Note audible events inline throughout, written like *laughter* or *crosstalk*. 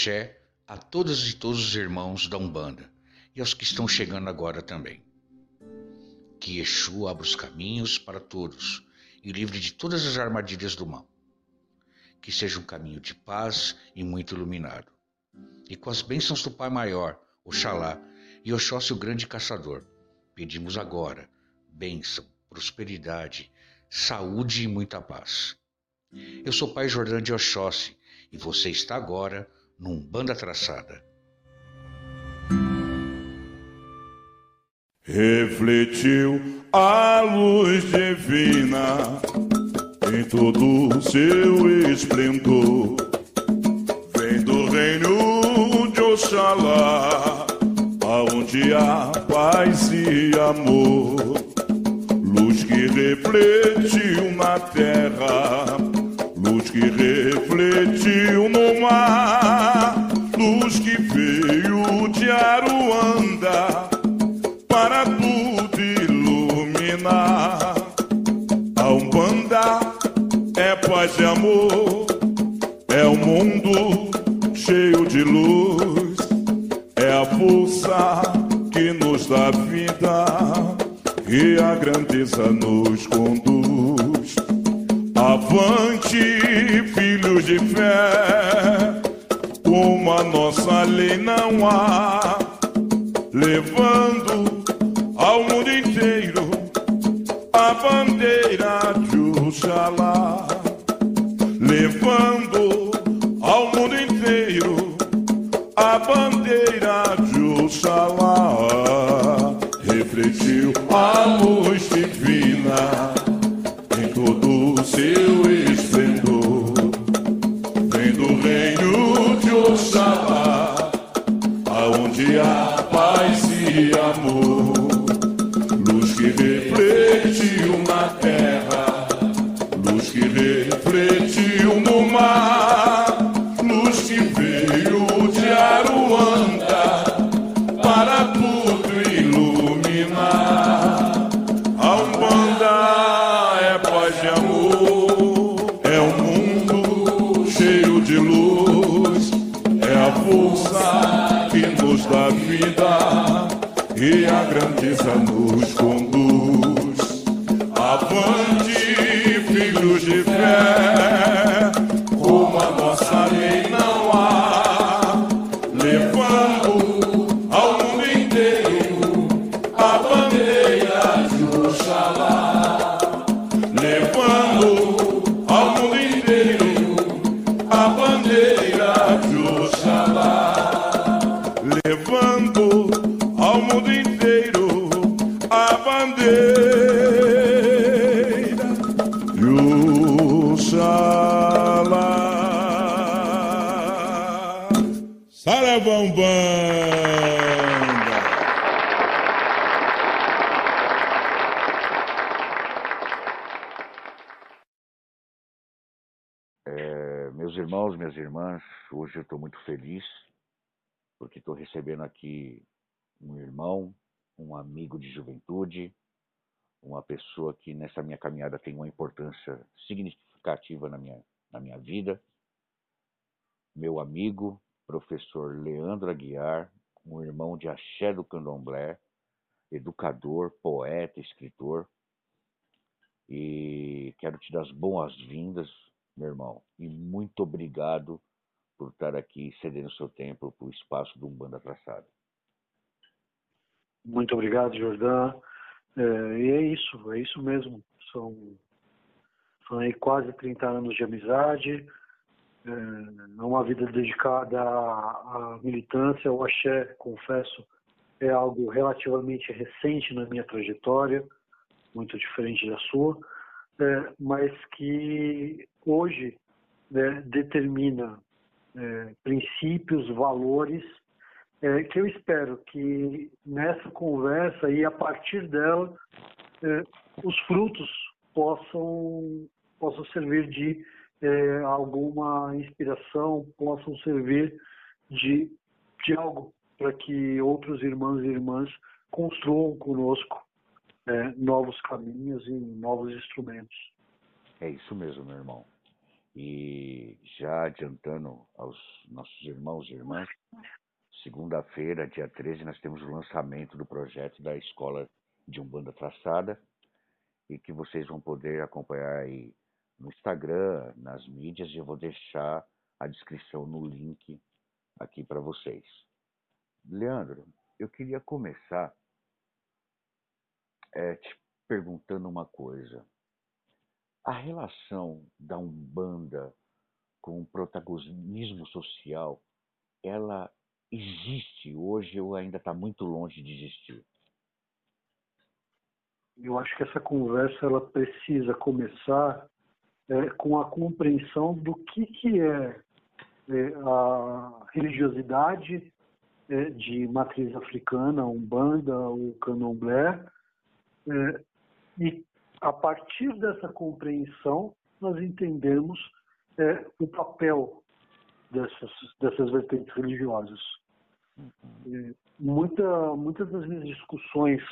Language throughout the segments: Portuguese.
Axé a todas e todos os irmãos da Umbanda e aos que estão chegando agora também. Que Exu abra os caminhos para todos e livre de todas as armadilhas do mal. Que seja um caminho de paz e muito iluminado. E com as bênçãos do Pai Maior, Oxalá e Oxóssi o Grande Caçador, pedimos agora bênção, prosperidade, saúde e muita paz. Eu sou Pai Jordão de Oxóssi e você está agora num Banda Traçada. Refletiu a luz divina em todo o seu esplendor. Vem do reino de Oxalá, aonde há paz e amor. Luz que refletiu na terra, luz que refletiu no mar, luz que veio de Aruanda para tudo iluminar. A Umbanda é paz e amor, é um mundo cheio de luz, é a força que nos dá vida e a grandeza nos conduz. Avante, filhos de fé, como a nossa lei não há, levando ao mundo inteiro a bandeira de Oxalá, levando ao mundo inteiro a bandeira de Oxalá, refletiu a luz divina em todo o seu aonde a grandeza nos conduz. Avante, filhos de fé, um amigo de juventude, uma pessoa que nessa minha caminhada tem uma importância significativa na minha, na minha vida. Meu amigo, professor Leandro Aguiar, um irmão de Axé do Candomblé, educador, poeta, escritor. E quero te dar as boas-vindas, meu irmão, e muito obrigado por estar aqui cedendo seu tempo para o espaço do Umbanda Traçado. Muito obrigado, Jordão. É, e é isso, é isso mesmo. São, são aí quase 30 anos de amizade, é uma vida dedicada à, à militância. O axé, confesso, é algo relativamente recente na minha trajetória, muito diferente da sua, é, mas que hoje né, determina é, princípios, valores é, que eu espero que nessa conversa e a partir dela é, os frutos possam possam servir de é, alguma inspiração, possam servir de, de algo para que outros irmãos e irmãs construam conosco é, novos caminhos e novos instrumentos. É isso mesmo, meu irmão. E já adiantando aos nossos irmãos e irmãs, segunda-feira, dia 13, nós temos o lançamento do projeto da Escola de Umbanda Traçada e que vocês vão poder acompanhar aí no Instagram, nas mídias, e eu vou deixar a descrição no link aqui para vocês. Leandro, eu queria começar é, te perguntando uma coisa. A relação da Umbanda com o protagonismo social, ela existe hoje ou ainda está muito longe de existir? Eu acho que essa conversa ela precisa começar é, com a compreensão do que, que é, é a religiosidade é, de matriz africana, Umbanda, o Candomblé, é, e a partir dessa compreensão nós entendemos é, o papel dessas, dessas vertentes religiosas. É, muita, muitas das minhas discussões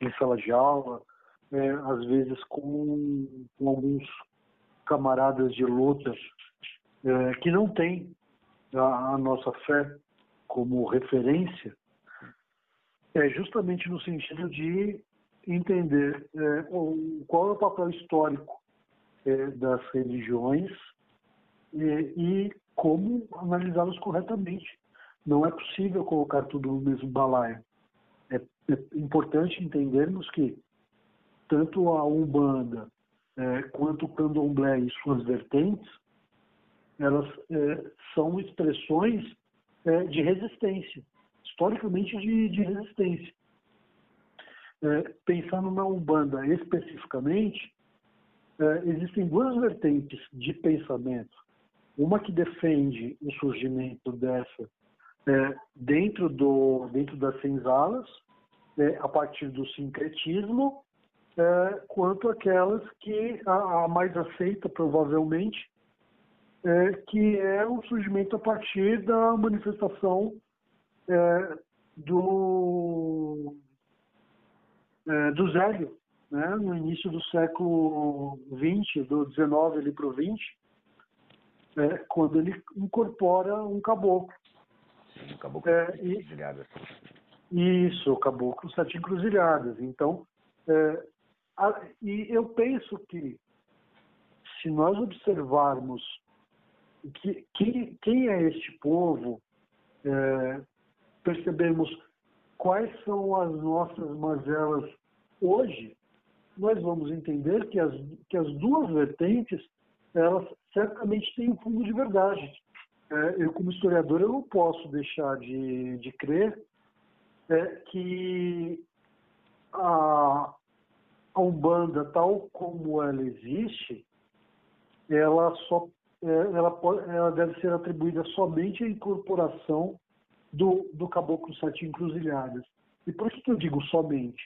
em sala de aula, é, às vezes com, com, alguns camaradas de luta é, que não têm a, a, nossa fé como referência, é justamente no sentido de entender é, qual é o papel histórico é, das religiões e como analisá-los corretamente. Não é possível colocar tudo no mesmo balaio. É, é importante entendermos que tanto a Umbanda é, quanto o Candomblé e suas vertentes, elas é, são expressões é, de resistência, historicamente de, de resistência. É, pensando na Umbanda especificamente, é, existem duas vertentes de pensamento. Uma que defende o surgimento dessa é, dentro, do, dentro das senzalas, é, a partir do sincretismo, é, quanto aquelas que a, a, mais aceita, provavelmente, é, que é o surgimento a partir da manifestação é, do, é, do Zélio, né, no início do século XX, do XIX ali para o XX, quando ele incorpora um caboclo. Um caboclo é, e, Isso, o caboclo sete encruzilhadas. Então, é, a, e eu penso que se nós observarmos que, que, quem é este povo, é, percebemos quais são as nossas mazelas hoje, nós vamos entender que as, que as duas vertentes, elas certamente têm um fundo de verdade. É, eu, como historiador, eu não posso deixar de, de crer é, que a, a Umbanda, tal como ela existe, ela só é, ela, ela deve ser atribuída somente à incorporação do, do Caboclo Sete Encruzilhadas. E por que eu digo somente?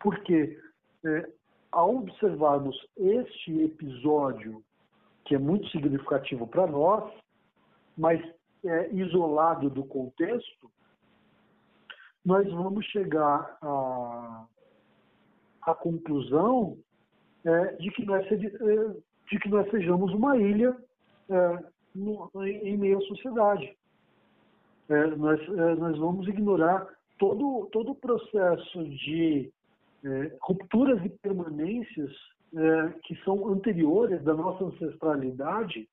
Porque é, ao observarmos este episódio, que é muito significativo para nós, mas é, isolado do contexto, nós vamos chegar à, conclusão é, de, que nós, é, de que nós sejamos uma ilha é, no, em meio à sociedade. É, nós, é, nós vamos ignorar todo, todo o processo de rupturas e permanências que são anteriores da nossa ancestralidade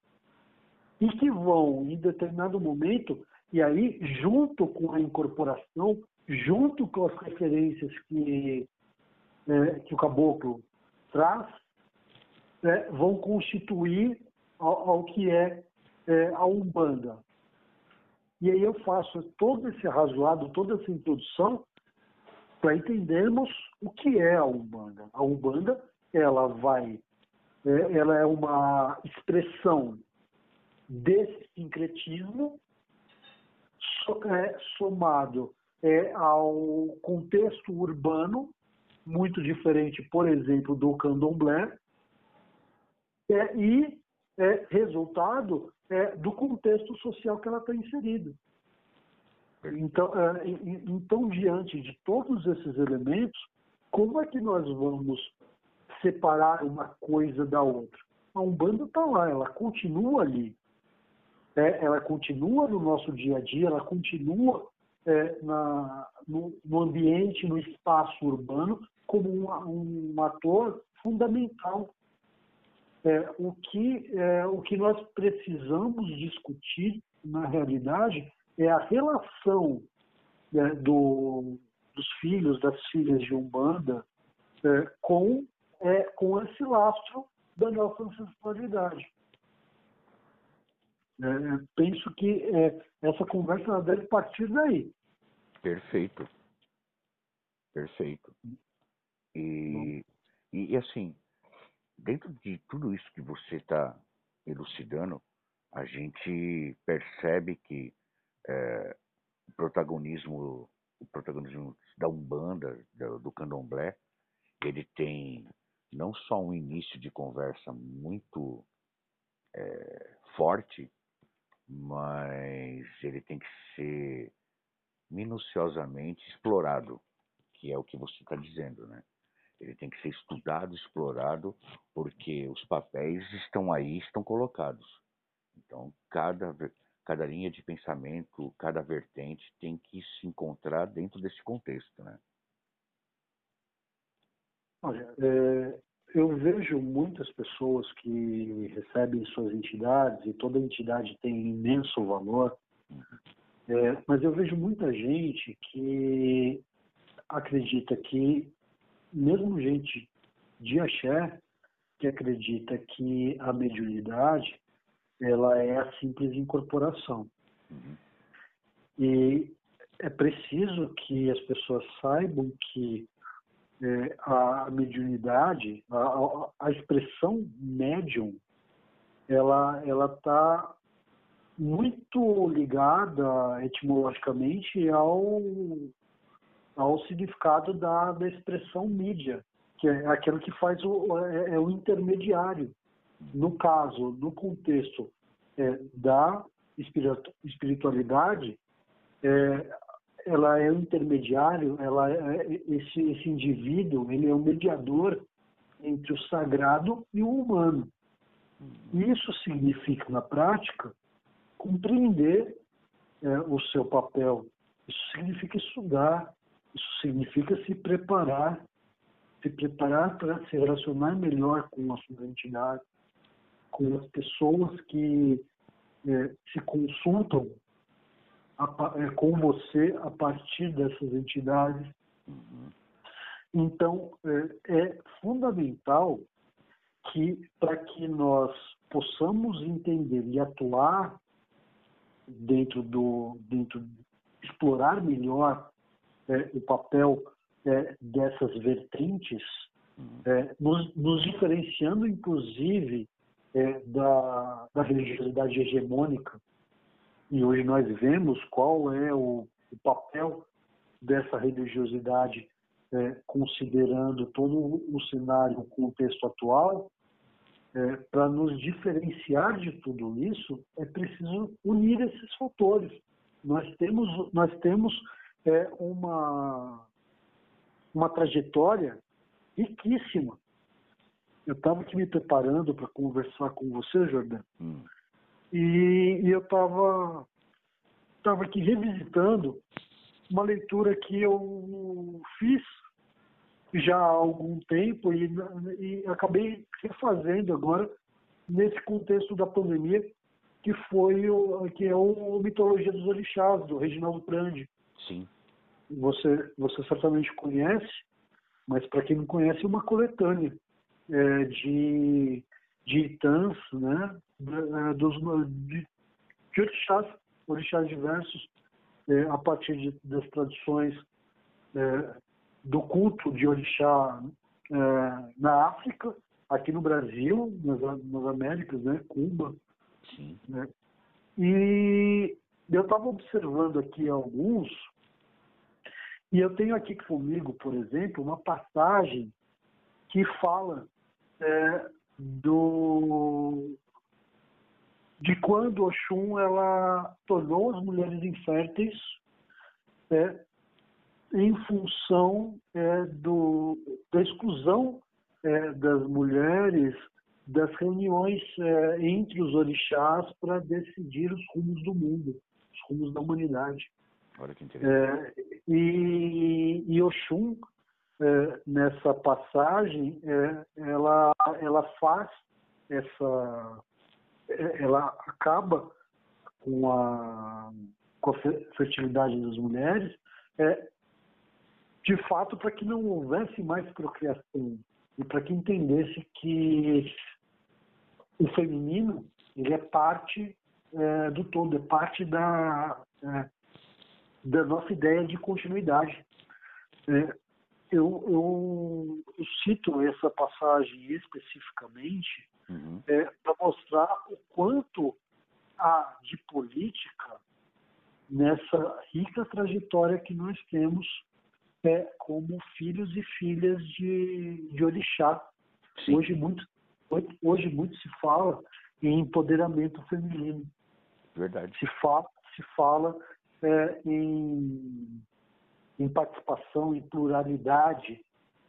e que vão, em determinado momento, e aí, junto com a incorporação, junto com as referências que, é, que o caboclo traz, é, vão constituir ao, ao que é, é, a Umbanda. E aí eu faço todo esse arrazoado, toda essa introdução, para entendermos o que é a Umbanda. A Umbanda, ela vai, é, ela é uma expressão desse sincretismo é, somado é, ao contexto urbano, muito diferente, por exemplo, do candomblé, é, e é, resultado é, do contexto social que ela está inserida. Então, é, então, diante de todos esses elementos, como é que nós vamos separar uma coisa da outra? a Umbanda está lá, ela continua ali. É, ela continua no nosso dia a dia, ela continua é, na, no, no, ambiente, no espaço urbano, como um, um ator fundamental. É, o, que, é, o que nós precisamos discutir, na realidade, é a relação né, do, dos filhos, das filhas de Umbanda, é, com, é, com esse lastro da nossa ancestralidade. É, penso que é, essa conversa deve partir daí. Perfeito. Perfeito. E, e, e assim, dentro de tudo isso que você está elucidando, a gente percebe que é, o protagonismo, o protagonismo da Umbanda, do, do Candomblé, ele tem não só um início de conversa muito é, forte, mas ele tem que ser minuciosamente explorado, que é o que você está dizendo, né? Ele tem que ser estudado, explorado, porque os papéis estão aí, estão colocados. Então, cada, cada linha de pensamento, cada vertente tem que se encontrar dentro desse contexto, né? Olha, é, eu vejo muitas pessoas que recebem suas entidades, e toda entidade tem imenso valor, é, mas eu vejo muita gente que acredita que, mesmo gente de axé, que acredita que a mediunidade ela é a simples incorporação. Uhum. E é preciso que as pessoas saibam que é, a mediunidade, a, a, expressão médium, ela ela está muito ligada etimologicamente ao ao significado da, da expressão mídia, que é aquilo que faz o é, é o intermediário. No caso, no contexto é, da espiritualidade, é, ela é um intermediário, ela é, esse, esse indivíduo, ele é um mediador entre o sagrado e o humano. Isso significa, na prática, compreender é, o seu papel. Isso significa estudar, isso significa se preparar, se preparar para se relacionar melhor com a sua entidade, com as pessoas que é, se consultam com você a partir dessas entidades. Então, é, é fundamental que, para que nós possamos entender e atuar dentro do, dentro, explorar melhor é, o papel é, dessas vertentes, é, nos, nos, diferenciando, inclusive, é, da, da religiosidade hegemônica e hoje nós vemos qual é o, o papel dessa religiosidade, é, considerando todo o cenário, o contexto atual, é, para nos diferenciar de tudo isso, é preciso unir esses fatores. Nós temos, nós temos é, uma, uma trajetória riquíssima. Eu estava aqui me preparando para conversar com você, Jordão. Hum. E, e eu estava tava aqui revisitando uma leitura que eu fiz já há algum tempo e, e acabei refazendo agora nesse contexto da pandemia, que foi o, que é o Mitologia dos Orixás, do Reginaldo Prandi. Sim. Você, você certamente conhece, mas para quem não conhece, é uma coletânea é, de, de itãs, né, é, dos, de, de orixás, orixás diversos, é, a partir de, das tradições é, do culto de orixá é, na África, aqui no Brasil, nas, nas Américas, né, Cuba. Sim. Né, e eu estava observando aqui alguns, e eu tenho aqui comigo, por exemplo, uma passagem que fala é, do de quando Oxum ela tornou as mulheres inférteis é, em função é, do, da exclusão é, das mulheres das reuniões é, entre os orixás para decidir os rumos do mundo, os rumos da humanidade. Olha que interessante. É, e, e Oxum, é, nessa passagem, é, ela, ela faz essa. É, ela acaba com a, com a fertilidade das mulheres, é, de fato, para que não houvesse mais procriação e para que entendesse que o feminino ele é parte é, do todo, é parte da, é, da nossa ideia de continuidade. É, eu, eu, eu, cito essa passagem especificamente uhum. É, para mostrar o quanto há de política nessa rica trajetória que nós temos é, como filhos e filhas de, de Orixá. Hoje muito, hoje muito se fala em empoderamento feminino. Verdade. Se fala, se fala é, em, em participação, em pluralidade,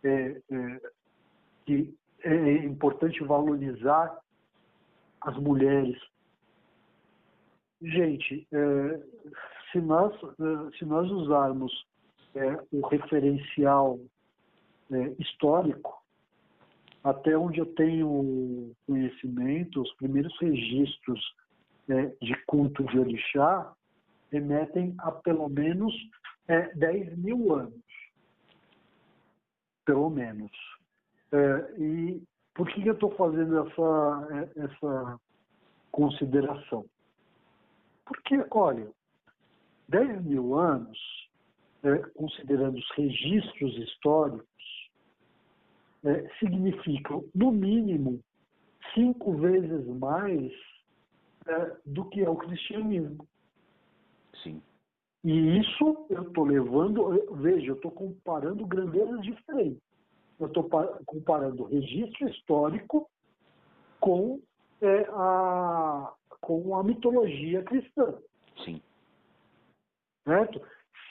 é, é, que é importante valorizar as mulheres. Gente, é, se, nós, é, se nós usarmos é, o referencial é, histórico, até onde eu tenho conhecimento, os primeiros registros é, de culto de orixá remetem a pelo menos é, 10 mil anos. Pelo menos. É, e por que eu estou fazendo essa, é, essa consideração? Porque, olha, 10 mil anos é, considerando os registros históricos, é, significam, no mínimo, cinco vezes mais é, do que é o cristianismo. Sim. E isso eu estou levando, veja, eu estou comparando grandezas diferentes. Eu estou comparando registro histórico com, é, a, com a mitologia cristã. Sim. Certo?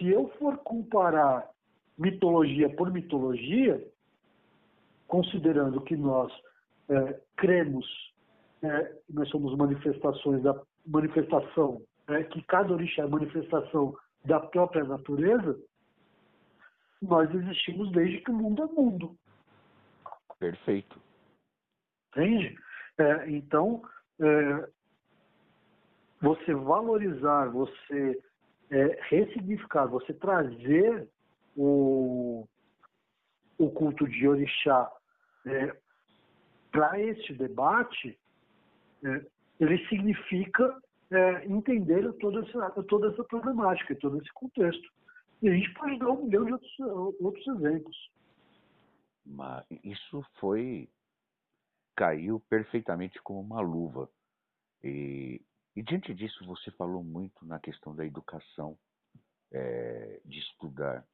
se eu for comparar mitologia por mitologia, considerando que nós é, cremos, é, nós somos manifestações da manifestação, é, que cada orixá é manifestação da própria natureza, nós existimos desde que o mundo é mundo. Perfeito. Entende? É, então, é, você valorizar, você é, ressignificar, você trazer o, o culto de orixá é, para este debate, é, ele significa é, entender toda essa, toda essa problemática, todo esse contexto. E a gente pode dar um milhão de outros, outros exemplos. Mas isso foi. caiu perfeitamente como uma luva. E e diante disso, você falou muito na questão da educação, é, de estudar.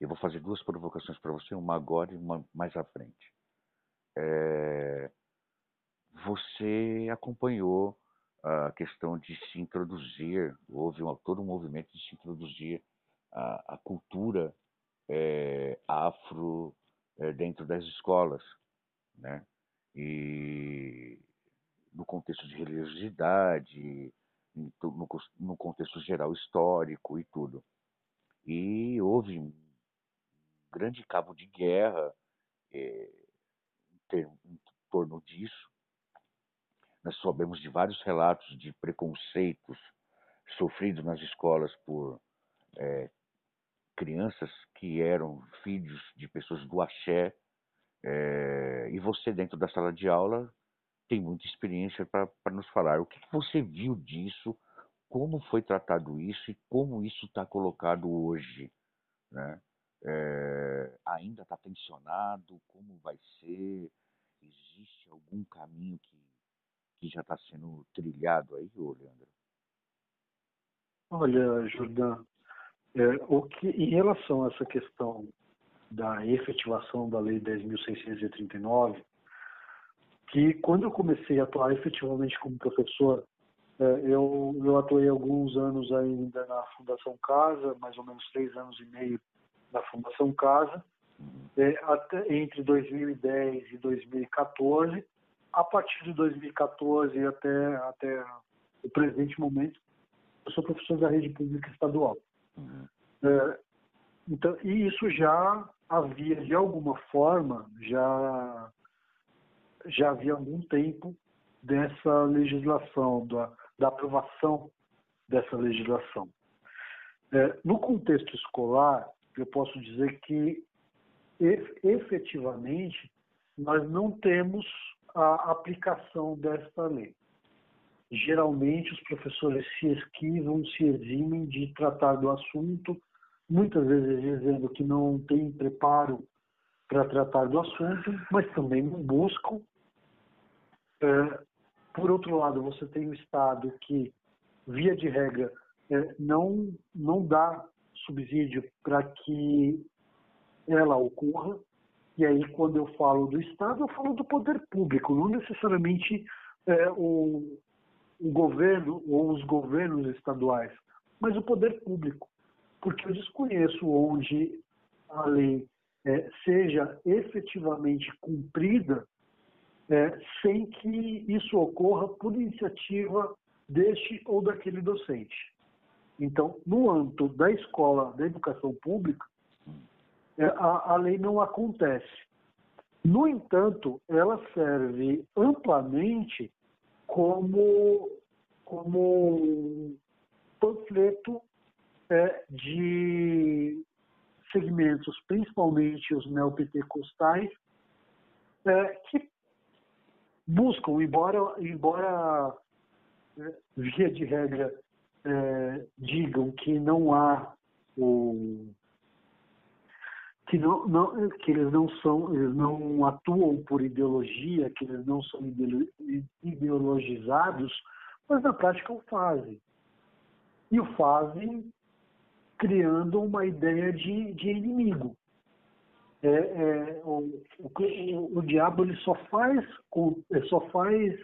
Eu vou fazer duas provocações para você, uma agora e uma mais à frente. É, você acompanhou a questão de se introduzir, houve um, todo um movimento de se introduzir a, a cultura é, afro é, dentro das escolas, né? E no contexto de religiosidade, no, no contexto geral histórico e tudo. E houve um grande cabo de guerra é, em, em torno disso. Nós soubemos de vários relatos de preconceitos sofridos nas escolas por é, crianças que eram filhos de pessoas do axé, é, e você dentro da sala de aula tem muita experiência para nos falar. O que você viu disso? Como foi tratado isso e como isso está colocado hoje? Né? É, ainda está tensionado? Como vai ser? Existe algum caminho que, que já está sendo trilhado aí, Leandro? Olha, Jordão, é, o que, em relação a essa questão da efetivação da Lei 10.639, que quando eu comecei a atuar efetivamente como professor, é, eu, eu atuei alguns anos ainda na Fundação Casa, mais ou menos três anos e meio na Fundação Casa, é, até, entre 2010 e 2014, a partir de 2014 até, até o presente momento, eu sou professor da rede pública estadual. Uhum. É, então, e isso já havia, de alguma forma, já, já havia algum tempo dessa legislação, da, da aprovação dessa legislação. É, no contexto escolar, eu posso dizer que efetivamente nós não temos a aplicação desta lei. Geralmente os professores se esquivam, se eximem de tratar do assunto, muitas vezes dizendo que não tem preparo para tratar do assunto, mas também não buscam. É, por outro lado, você tem o Estado que, via de regra, é, não, não dá subsídio para que ela ocorra. E aí, quando eu falo do Estado, eu falo do poder público, não necessariamente é, o, o governo ou os governos estaduais, mas o poder público. Porque eu desconheço onde a lei é, seja efetivamente cumprida é, sem que isso ocorra por iniciativa deste ou daquele docente. Então, no âmbito da escola, da educação pública, a, a lei não acontece. No entanto, ela serve amplamente como, como panfleto é, de segmentos, principalmente os neopentecostais, é, que buscam, embora, embora é, via de regra é, digam que não há o que não, não, que eles não são eles não atuam por ideologia que eles não são ideologizados mas na prática o fazem. E o fazem criando uma ideia de, de inimigo. É, é, o, o, o, diabo ele só faz só faz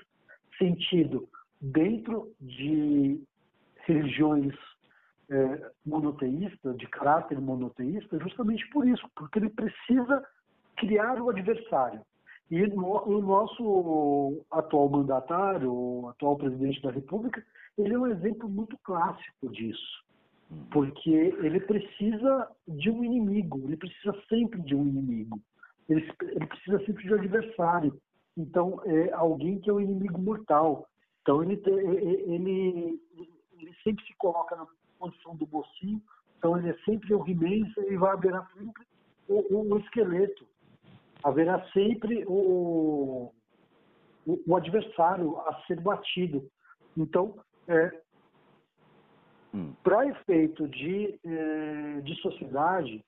sentido dentro de religiões é, monoteístas, de caráter monoteísta, justamente por isso, porque ele precisa criar o adversário. E o nosso atual mandatário, o atual presidente da República, ele é um exemplo muito clássico disso. Porque ele precisa de um inimigo, ele precisa sempre de um inimigo. Ele, ele precisa sempre de um adversário. Então, é alguém que é um inimigo mortal. Então, ele, ele, ele sempre se coloca na posição do mocinho, então ele é sempre o He-Man e vai haverá sempre o, o, esqueleto. Haverá sempre o, o, o, adversário a ser batido. Então, é, hum. para efeito de, é, de sociedade,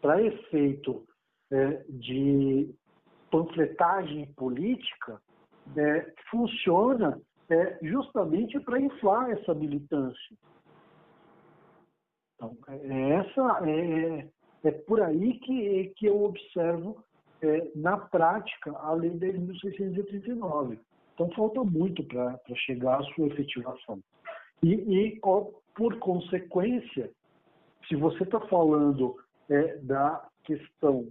para efeito é, de panfletagem política, é, funciona é, justamente para inflar essa militância. Então, é, é essa, é, é por aí que, que eu observo é, na prática a Lei 10.639. Então, falta muito para chegar à sua efetivação. E, e ó, por consequência, se você está falando é, da questão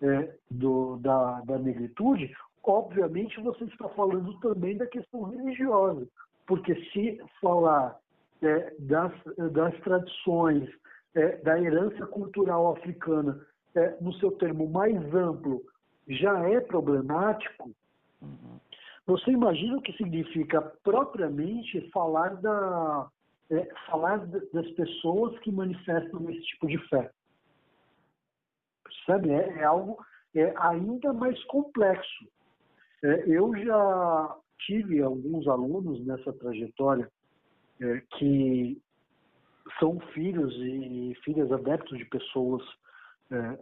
é, do, da, da negritude, obviamente você está falando também da questão religiosa, porque se falar é, das, das tradições, é, da herança cultural africana, é, no seu termo mais amplo, já é problemático, uhum. você imagina o que significa propriamente falar, da, é, falar das pessoas que manifestam esse tipo de fé. Percebe? É, é algo é ainda mais complexo. Eu já tive alguns alunos nessa trajetória que são filhos e filhas adeptos de pessoas é,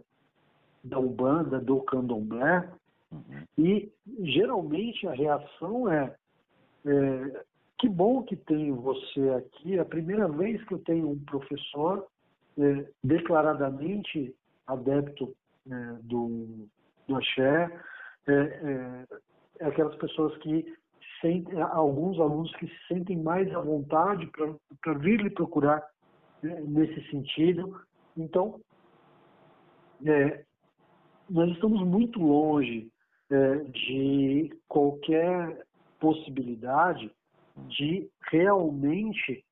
da Ubanda, do Candomblé, uhum. e geralmente a reação é, é, que bom que tenho você aqui, é a primeira vez que eu tenho um professor é, declaradamente adepto é, do, do axé, é, é, é aquelas pessoas que sentem, alguns alunos que se sentem mais à vontade para vir lhe procurar né, nesse sentido. Então, é, nós estamos muito longe é, de qualquer possibilidade de realmente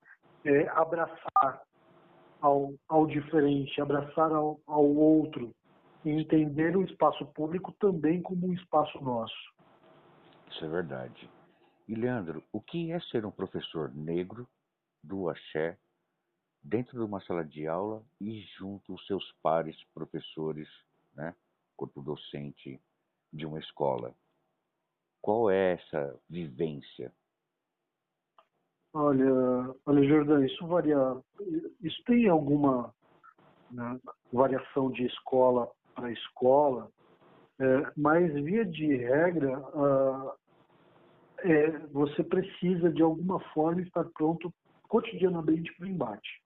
é, abraçar ao, ao diferente, abraçar ao, ao outro, e entender o espaço público também como um espaço nosso. Isso é verdade. E Leandro, o que é ser um professor negro do axé dentro de uma sala de aula e junto aos seus pares professores, né, corpo docente de uma escola? Qual é essa vivência? Olha, olha, Jordão, isso varia. Isso tem alguma né, variação de escola para escola, é, mas via de regra, uh, é, você precisa de alguma forma estar pronto cotidianamente para o embate.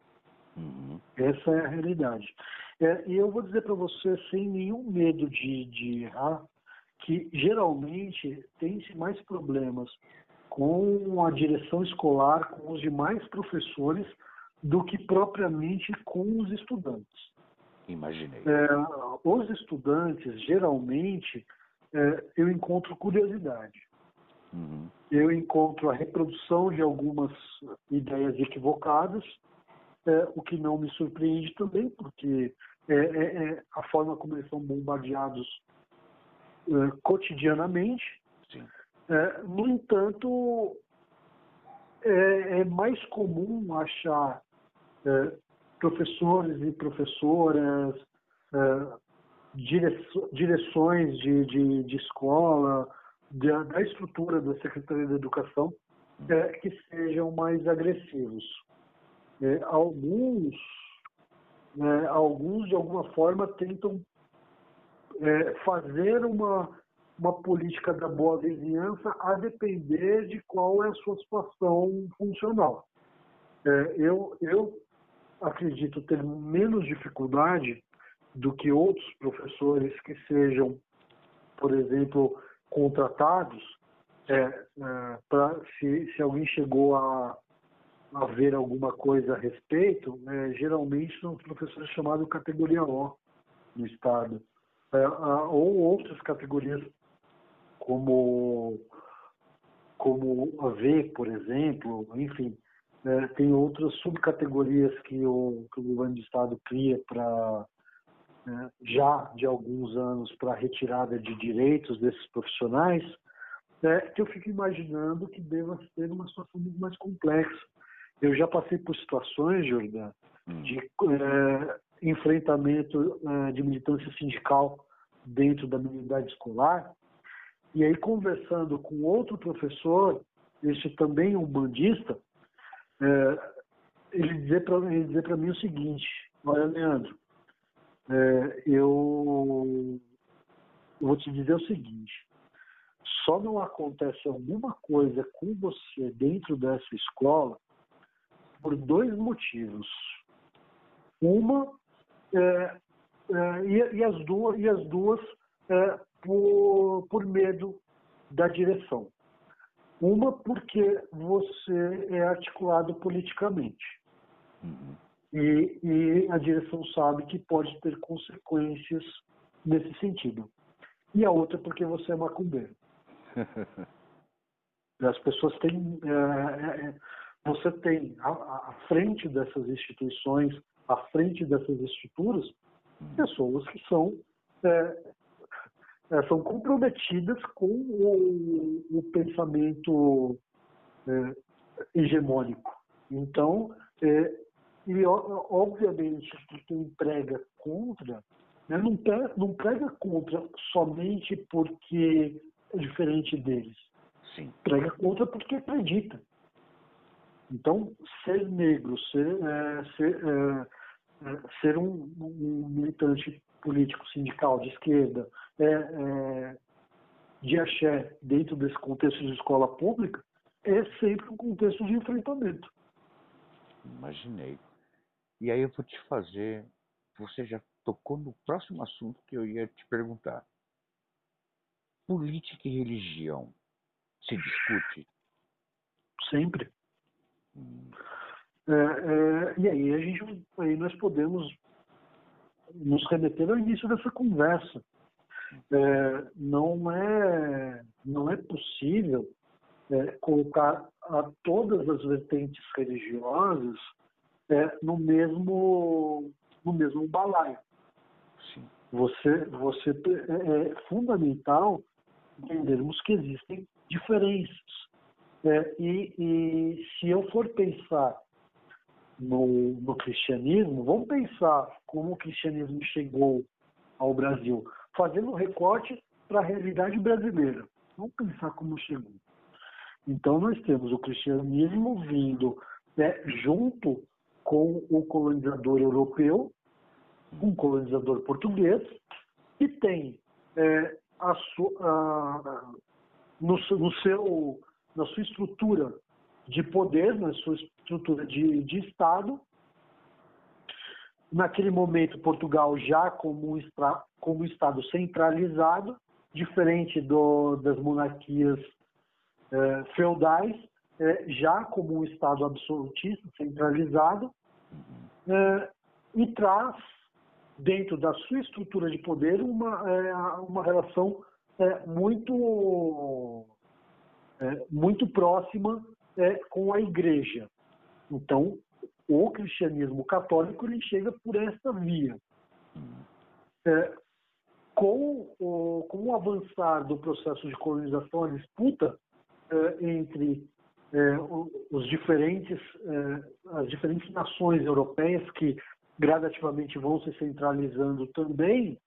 Uhum. Essa é a realidade. É, e eu vou dizer para você, sem nenhum medo de, de errar, que geralmente tem-se mais problemas com a direção escolar, com os demais professores, do que propriamente com os estudantes. Imaginei. É, os estudantes, geralmente, é, eu encontro curiosidade. Uhum. Eu encontro a reprodução de algumas ideias equivocadas, é, o que não me surpreende também, porque é, é, é a forma como eles são bombardeados é, cotidianamente. no entanto, é, mais comum achar professores e professoras, direções de, de, de escola, da, da, estrutura da Secretaria da Educação, é, que sejam mais agressivos. É, alguns, né, alguns, de alguma forma, tentam é, fazer uma, uma política da boa vizinhança a depender de qual é a sua situação funcional. É, eu, eu acredito ter menos dificuldade do que outros professores que sejam, por exemplo, contratados, é, é, se, se alguém chegou a, a ver alguma coisa a respeito, é, geralmente são professores chamados categoria O no Estado, é, ou outras categorias como como a V, por exemplo, enfim, é, tem outras subcategorias que o, que o governo do Estado cria para né, já de alguns anos para a retirada de direitos desses profissionais, é, que eu fico imaginando que deva ser uma situação muito mais complexa. Eu já passei por situações, Jordan, hum. de é, enfrentamento é, de militância sindical dentro da minha unidade escolar, e aí conversando com outro professor, este também um bandista, é, ele dizer para mim o seguinte, olha Leandro, é, eu, vou te dizer o seguinte: só não acontece alguma coisa com você dentro dessa escola por dois motivos. Uma é, é, e, e, as duas e as duas é, por, por medo da direção. Uma porque você é articulado politicamente. Uhum. E, e a direção sabe que pode ter consequências nesse sentido. E a outra porque você é macumbeiro. *laughs* As pessoas têm. É, é, é você tem à, frente dessas instituições, à frente dessas estruturas, pessoas que são, é, é, são comprometidas com o, o pensamento é, hegemônico. Então, é, e, obviamente, quem prega contra, né, não, prega, não prega contra somente porque é diferente deles. Sim. Prega contra porque acredita. Então, ser negro, ser, é, ser, é, é, ser um, um, militante político sindical de esquerda, é, é, de axé dentro desse contexto de escola pública, é sempre um contexto de enfrentamento. Imaginei. E aí eu vou te fazer. Você já tocou no próximo assunto que eu ia te perguntar. Política e religião se discute? Sempre. Hum. É, é, e aí a gente aí nós podemos nos remeter ao início dessa conversa. é, não é não é possível é, colocar a todas as vertentes religiosas é, no mesmo no mesmo balaio. Sim. Você você é, é fundamental entendermos que existem diferenças. É, e, e se eu for pensar no, no cristianismo, vamos pensar como o cristianismo chegou ao Brasil, fazendo um recorte para a realidade brasileira. Vamos pensar como chegou. Então, nós temos o cristianismo vindo né, junto com o colonizador europeu, um colonizador português, que tem é, a a, no, no seu, na sua estrutura de poder, na sua estrutura de, de Estado. Naquele momento, Portugal já como um, como Estado centralizado, diferente do, das monarquias eh, feudais, eh, já como um Estado absolutista, centralizado, e traz, dentro da sua estrutura de poder, uma, uma relação muito, muito próxima com a Igreja. Então, o cristianismo católico ele chega por esta via. É, com, o, com o avançar do processo de colonização, a disputa é, entre é, os diferentes, é, as diferentes nações europeias que gradativamente vão se centralizando também,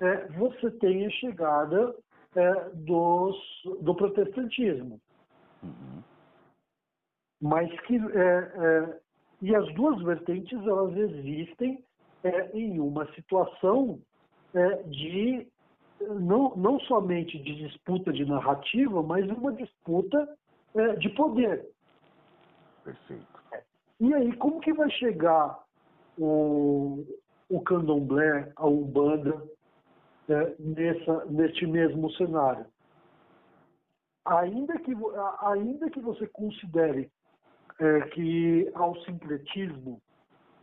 é, você tem a chegada é, dos, do protestantismo. Uhum mas que é, é, e as duas vertentes elas existem é, em uma situação é, de não, não somente de disputa de narrativa, mas uma disputa é, de poder. Perfeito. E aí, como que vai chegar o, o candomblé, a umbanda, é, nessa, neste mesmo cenário? Ainda que, ainda que você considere é, que há o sincretismo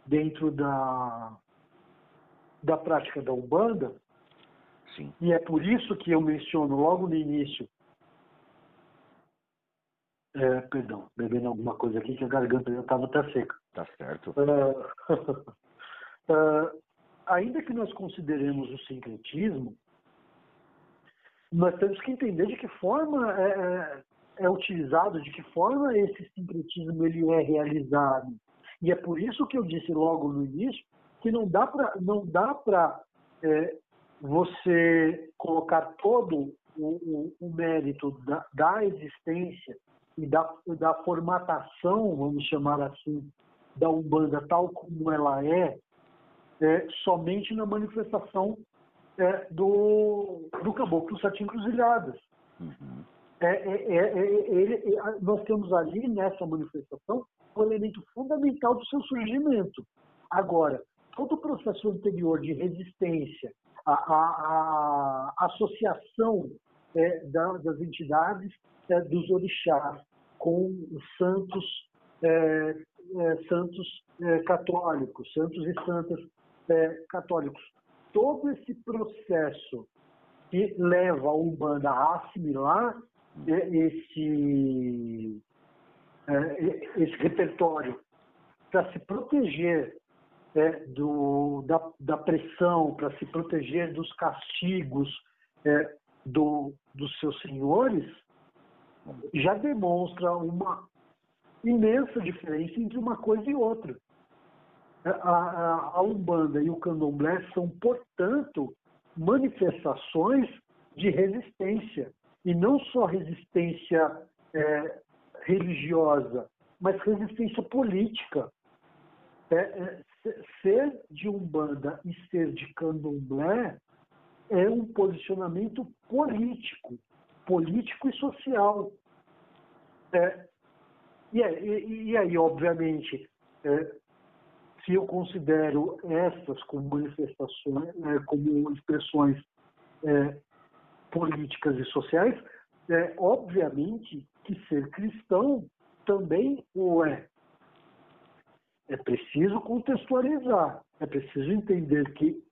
dentro da, da prática da Umbanda, Sim. e é por isso que eu menciono logo no início. É, perdão, bebendo alguma coisa aqui que a garganta já estava até seca. Tá certo. É, é, *laughs* ainda que nós consideremos o sincretismo, nós temos que entender de que forma é, é é utilizado, de que forma esse sincretismo ele é realizado. E é por isso que eu disse logo no início que não dá para não dá para é, você colocar todo o, o, o mérito da, da, existência e da, da formatação, vamos chamar assim, da Umbanda tal como ela é, é somente na manifestação é, do, do Caboclo Sete Encruzilhadas. Uhum. É, é, é, é ele, nós temos ali nessa manifestação um elemento fundamental do seu surgimento. Agora, todo o processo anterior de resistência, a, a, a associação é, da, das entidades é, dos orixás com os santos, é, santos católicos, santos e santas católicos, todo esse processo que leva a Umbanda a assimilar esse, é, esse repertório para se proteger é, do, da, da pressão, para se proteger dos castigos é, do, dos seus senhores, já demonstra uma imensa diferença entre uma coisa e outra. A, a, a Umbanda e o Candomblé são, portanto, manifestações de resistência e não só resistência é, religiosa, mas resistência política. É, é, ser de Umbanda e ser de Candomblé é um posicionamento político, político e social. É, e, e, e, aí, obviamente, é, se eu considero essas como manifestações, né, como expressões é, políticas e sociais, é, obviamente que ser cristão também o é. É preciso contextualizar, é preciso entender que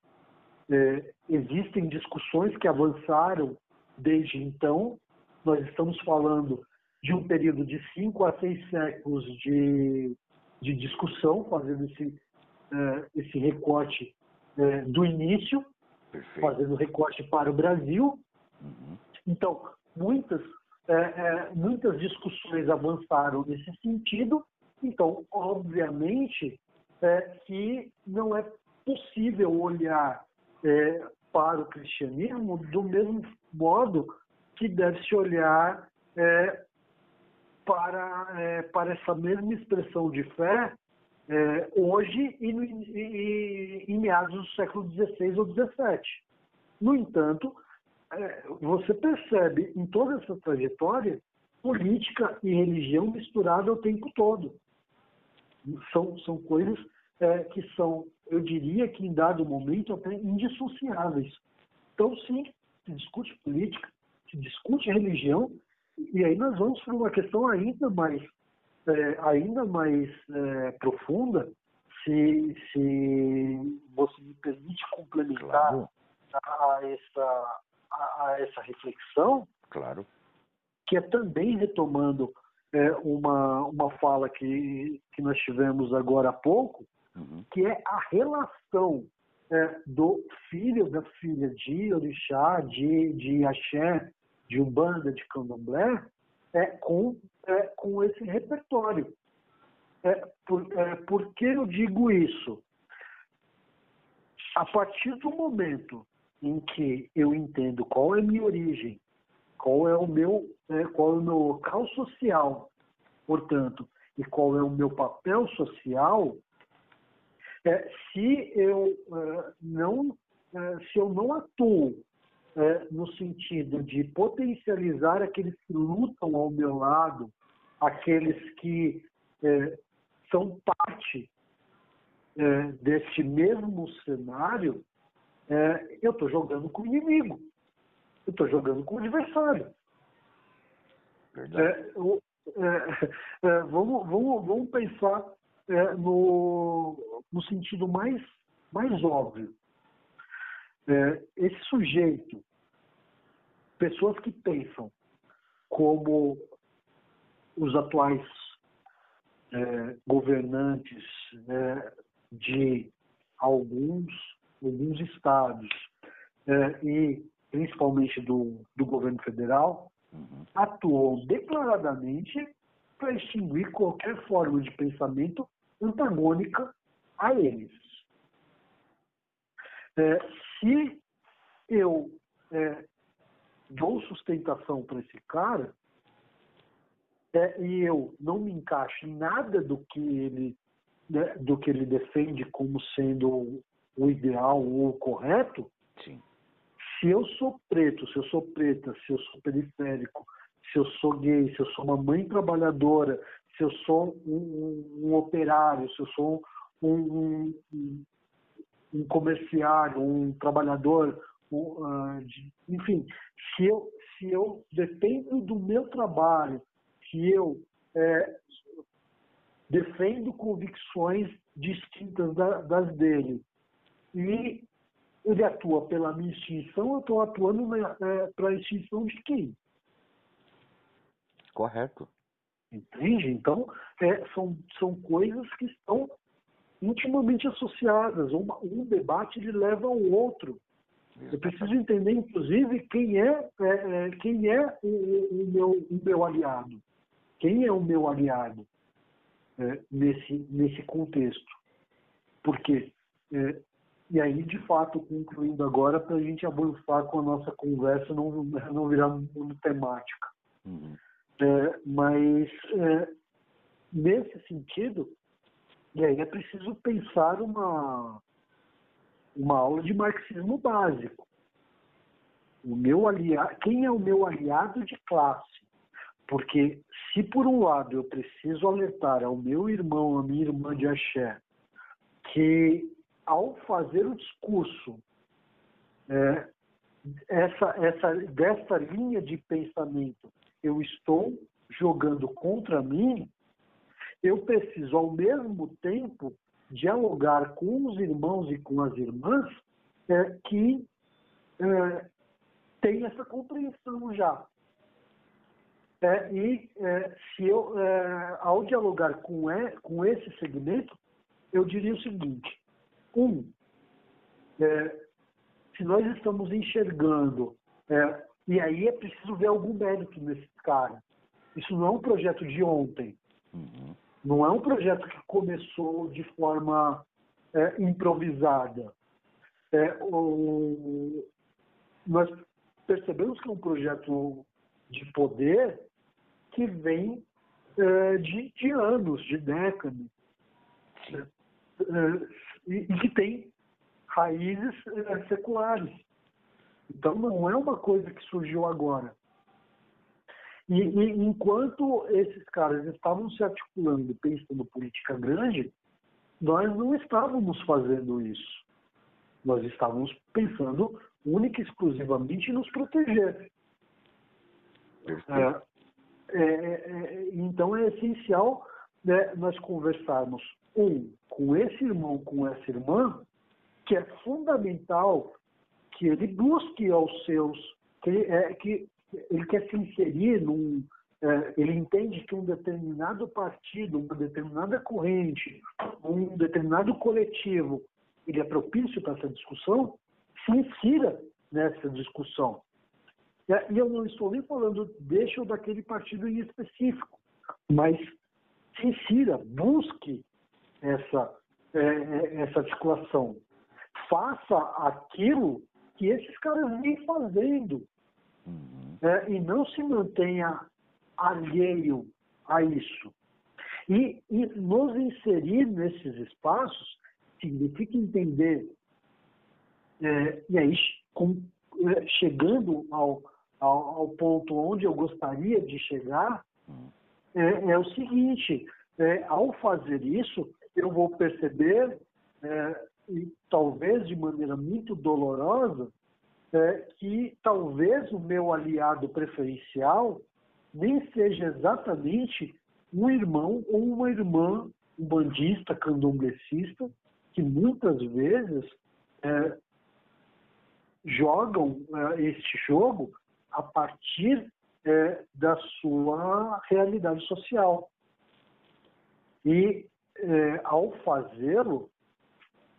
É, existem discussões que avançaram desde então. Nós estamos falando de um período de cinco a seis séculos de, de discussão, fazendo esse, é, esse recorte é, do início, Perfeito. fazendo recorte para o Brasil. Uhum. Então, muitas, é, muitas discussões avançaram nesse sentido. Então, obviamente, que não é possível olhar é, para o cristianismo do mesmo modo que deve se olhar é, para, é, para essa mesma expressão de fé é, hoje e, no, e, em meados do século XVI ou XVII. No entanto, é, você percebe em toda essa trajetória política e religião misturada o tempo todo. São, são coisas é, que são, eu diria que em dado momento até indissociáveis. Então, sim, se discute política, se discute religião, e aí nós vamos para uma questão ainda mais, é, ainda mais é, profunda, se, se você me permite complementar Claro. a, essa, a, a essa reflexão, Claro. que é também retomando é, uma, uma fala que, que nós tivemos agora há pouco, Uhum. que é a relação é, do filho da filha de Orixá, de, de Axé, de Umbanda, de Candomblé, é, com, é, com esse repertório. É, por, é, por que eu digo isso? A partir do momento em que eu entendo qual é a minha origem, qual é o meu, é, qual é o meu local social, portanto, e qual é o meu papel social, é, se eu é, não é, se eu não atuo é, no sentido de potencializar aqueles que lutam ao meu lado, aqueles que são parte deste mesmo cenário, eu estou jogando com o inimigo, eu estou jogando com o adversário. Verdade. O- vamos, vamos, vamos pensar é, no, no sentido mais, mais óbvio. É, esse sujeito, pessoas que pensam como os atuais é, governantes é, de alguns, alguns estados é, e principalmente do, do governo federal, Uhum. atuou declaradamente para extinguir qualquer forma de pensamento antagônica a eles. É, se eu é, dou sustentação para esse cara é, e eu não me encaixo em nada do que ele né, do que ele defende como sendo o- ideal ou o correto, Sim. se eu sou preto, se eu sou preta, se eu sou periférico, se eu sou gay, se eu sou uma mãe trabalhadora, se eu sou um, um- um operário, se eu sou um, um- comerciário, um trabalhador, ah, de- enfim, se eu, se eu dependo do meu trabalho, se eu eh, defendo convicções distintas da- das dele e ele atua pela minha extinção, eu estou atuando para a extinção de quem? Correto. Entende? Então, é, são, são coisas que estão intimamente associadas. Uma, um debate ele leva ao outro. Eu preciso entender, inclusive, quem é, é, é, quem é o, o- meu, o meu aliado. Quem é o meu aliado é, nesse, nesse contexto. Porque, é, e aí, de fato, concluindo agora, para a gente avançar com a nossa conversa, não, não virar monotemática. Uhum. É, mas, é, nesse sentido, e aí é preciso pensar uma, uma aula de marxismo básico. O meu aliado, quem é o meu aliado de classe? Porque se por um lado eu preciso alertar ao meu irmão, à minha irmã de axé, que ao fazer o discurso é, essa, essa, dessa linha de pensamento eu estou jogando contra mim, eu preciso ao mesmo tempo dialogar com os irmãos e com as irmãs é, que é, tem essa compreensão já. É, e é, se eu, é, ao dialogar com, é, com esse segmento, eu diria o seguinte: um, é, se nós estamos enxergando, e aí é preciso ver algum mérito nesse cara. Isso não é um projeto de ontem. Uhum. Não é um projeto que começou de forma é, improvisada. É, o, nós percebemos que é um projeto de poder que vem é, de, de, anos, de décadas, é, é, e, e, que tem raízes é, seculares. Então não é uma coisa que surgiu agora. E, e, enquanto esses caras estavam se articulando, pensando política grande, nós não estávamos fazendo isso. Nós estávamos pensando única e exclusivamente em nos proteger. É, é, é, então é essencial né, nós conversarmos, um, com esse irmão, com essa irmã, que é fundamental que ele busque aos seus, que, é, que ele quer se inserir num. É, ele entende que um determinado partido, uma determinada corrente, um determinado coletivo, ele é propício para essa discussão, se insira nessa discussão. E eu não estou nem falando deste ou daquele partido em específico, mas se insira, busque essa, é, é essa articulação. Faça aquilo que esses caras vêm fazendo uhum. é, e não se mantenha alheio a isso. E, e nos inserir nesses espaços significa entender, é, e aí com, é, chegando ao, ao, ao, ponto onde eu gostaria de chegar, uhum. é, é, o seguinte: é, ao fazer isso, eu vou perceber é, e talvez de maneira muito dolorosa, é, que talvez o meu aliado preferencial nem seja exatamente um irmão ou uma irmã bandista, candomblessista, que muitas vezes é, jogam é, este jogo a partir é, da sua realidade social. E é, ao fazê-lo,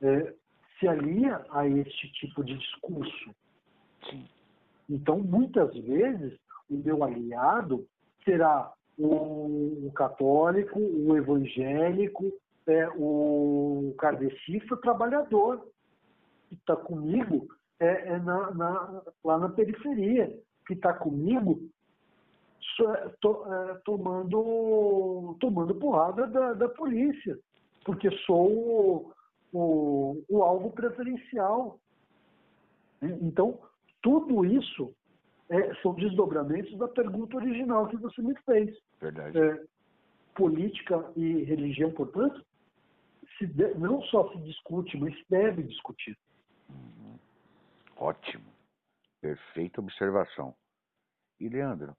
é, se alia a este tipo de discurso. Sim. Então, muitas vezes, o meu aliado será o, católico, o evangélico, é, o kardecista, trabalhador, que está comigo é, é na, na, lá na periferia, que está comigo to, é, tomando, tomando porrada da, da polícia, porque sou o, o alvo preferencial. Então, tudo isso é, são desdobramentos da pergunta original que você me fez. Verdade. É, política e religião, portanto, de, não só se discute, mas deve discutir. Uhum. Ótimo. Perfeita observação. E, Leandro,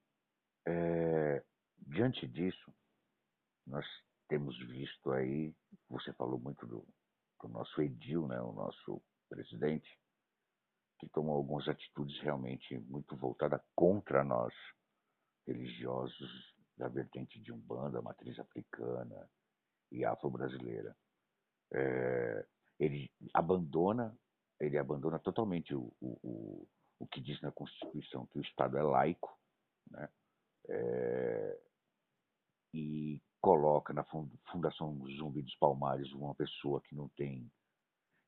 é, diante disso, nós temos visto aí, você falou muito do, o nosso Edil, né, o nosso presidente, que tomou algumas atitudes realmente muito voltadas contra nós, religiosos da vertente de Umbanda, matriz africana e afro-brasileira. É, ele abandona, ele abandona totalmente o, o, o, o, que diz na Constituição que o Estado é laico, né? É, e coloca na Fundação Zumbi dos Palmares uma pessoa que não tem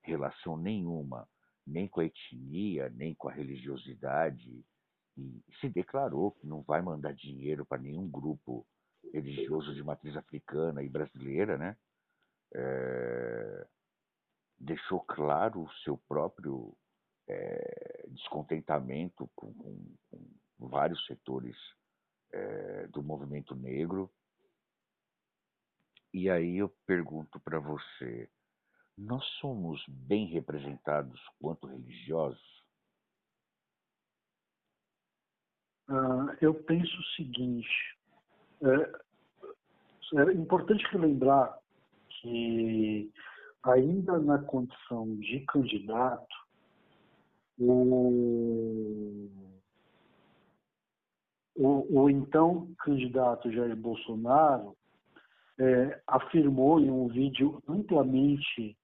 relação nenhuma nem com a etnia, nem com a religiosidade, e se declarou que não vai mandar dinheiro para nenhum grupo religioso de matriz africana e brasileira, né? É, deixou claro o seu próprio é, descontentamento com, com, com, vários setores é, do movimento negro e aí eu pergunto para você, nós somos bem representados quanto religiosos? Uh, eu penso o seguinte: é, é importante relembrar que, ainda na condição de candidato, o, o, o então candidato Jair Bolsonaro é, afirmou em um vídeo amplamente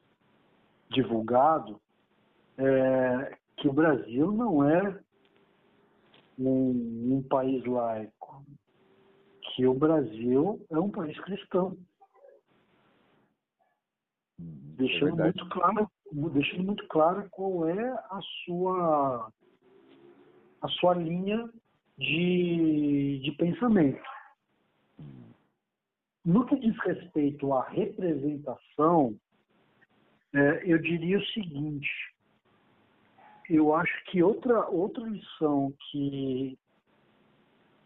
divulgado é, que o Brasil não é um, um país laico, que o Brasil é um país cristão. Hum, deixando, é muito claro, deixando muito claro qual é a sua, a sua linha de, de pensamento. No que diz respeito à representação, é, eu diria o seguinte: eu acho que outra, outra lição que,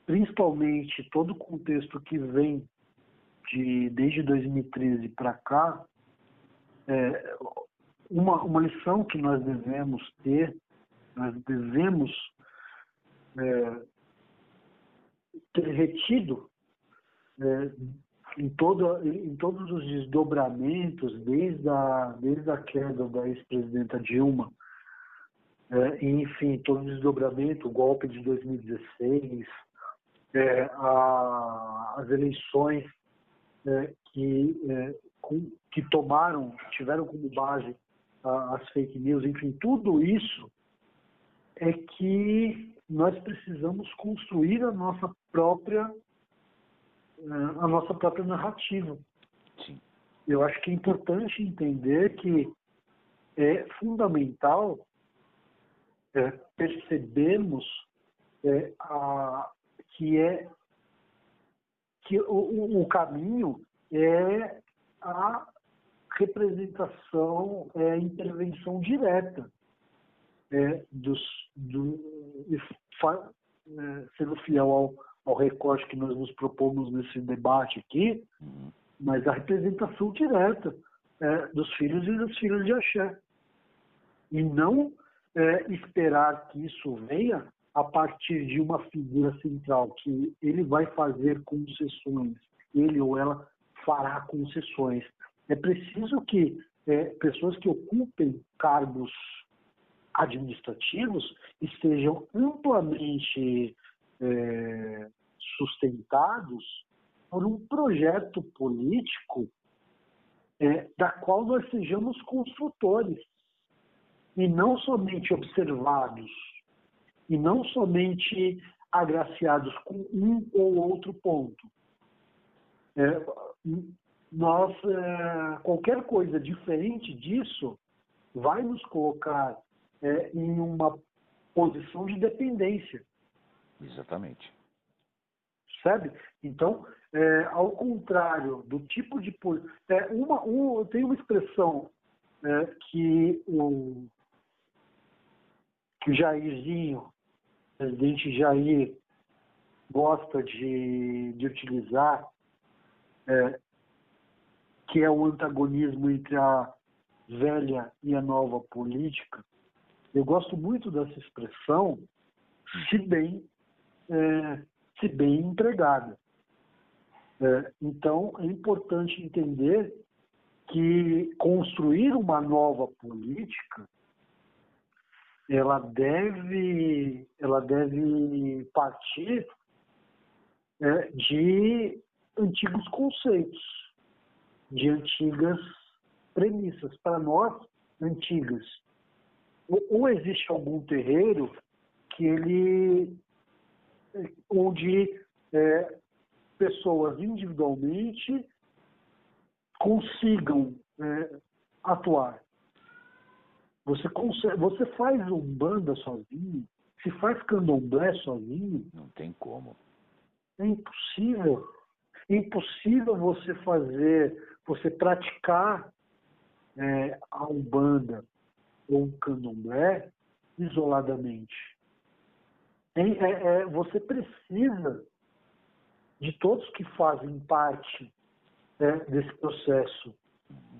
principalmente todo o contexto que vem de, desde 2013 para cá, é, uma, uma lição que nós devemos ter, nós devemos é, ter retido é, em, todo, em todos os desdobramentos, desde a, desde a queda da ex-presidenta Dilma, é, enfim, todo o desdobramento, o golpe de 2016, é, a, as eleições é, que, é, com, que tomaram, tiveram como base a, as fake news, enfim, tudo isso é que nós precisamos construir a nossa própria a nossa própria narrativa. Sim. Eu acho que é importante entender que é fundamental é, percebermos é, a, que é que o, o caminho é a representação, é a intervenção direta é, dos, do, é, sendo fiel ao, ao recorte que nós nos propomos nesse debate aqui, uhum. mas a representação direta é, dos filhos e das filhas de Axé. E não é, esperar que isso venha a partir de uma figura central, que ele vai fazer concessões, ele ou ela fará concessões. É preciso que é, pessoas que ocupem cargos administrativos estejam amplamente é, sustentados por um projeto político é, da qual nós sejamos construtores e não somente observados e não somente agraciados com um ou outro ponto. É, nós, é, qualquer coisa diferente disso vai nos colocar é, em uma posição de dependência. Exatamente. Sabe? Então, é, ao contrário do tipo de. É, uma, um, tem uma expressão é, que o que o Jairzinho, o presidente Jair, gosta de, de utilizar, é, que é o antagonismo entre a velha e a nova política. Eu gosto muito dessa expressão, se bem, é, se bem empregada. É, então, é importante entender que construir uma nova política ela deve, ela deve partir é, de antigos conceitos, de antigas premissas, para nós, antigas. Ou existe algum terreiro que ele, onde é, pessoas individualmente consigam é, atuar. Você, consegue, você faz umbanda sozinho? Se faz candomblé sozinho? Não tem como. É impossível. É impossível você fazer, você praticar é, a umbanda ou um candomblé isoladamente. É, é, é, você precisa de todos que fazem parte né, desse processo.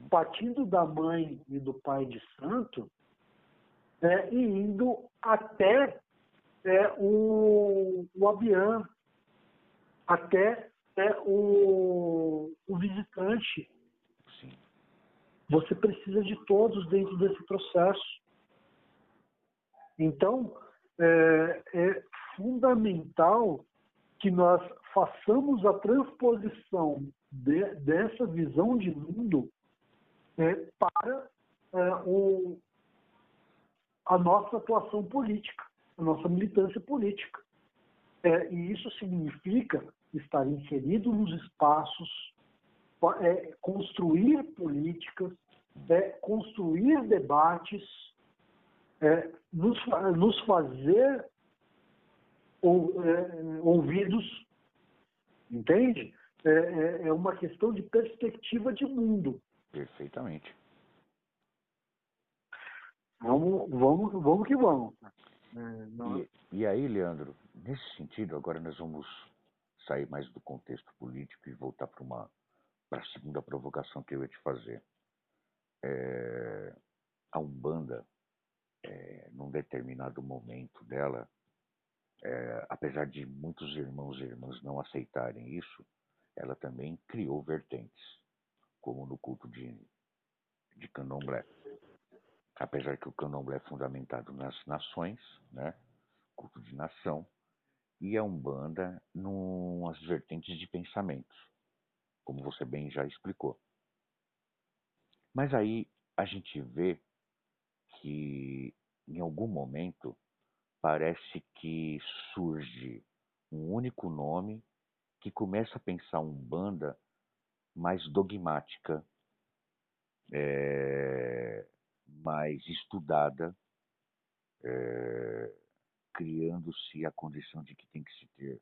Partindo da mãe e do pai de santo, é, e indo até é, o, o Abian, até é, o, o visitante. Sim. Você precisa de todos dentro desse processo. Então, é, é fundamental que nós façamos a transposição de, dessa visão de mundo é, para é, o, a nossa atuação política, a nossa militância política. É, e isso significa estar inserido nos espaços, é, construir políticas, é, construir debates, é, nos, nos fazer ou, é, ouvidos, entende? É, é, é uma questão de perspectiva de mundo. Perfeitamente. Vamos, vamos, vamos que vamos. É, e, e, aí, Leandro, nesse sentido, agora nós vamos sair mais do contexto político e voltar para uma para a segunda provocação que eu ia te fazer. É, a Umbanda, é, num determinado momento dela, é, apesar de muitos irmãos e irmãs não aceitarem isso, ela também criou vertentes, como no culto de, de candomblé. Apesar que o candomblé é fundamentado nas nações, né, culto de nação, e a Umbanda nas vertentes de pensamentos, como você bem já explicou. Mas aí a gente vê que em algum momento parece que surge um único nome que começa a pensar um banda mais dogmática, é, mais estudada, é, criando-se a condição de que tem que se ter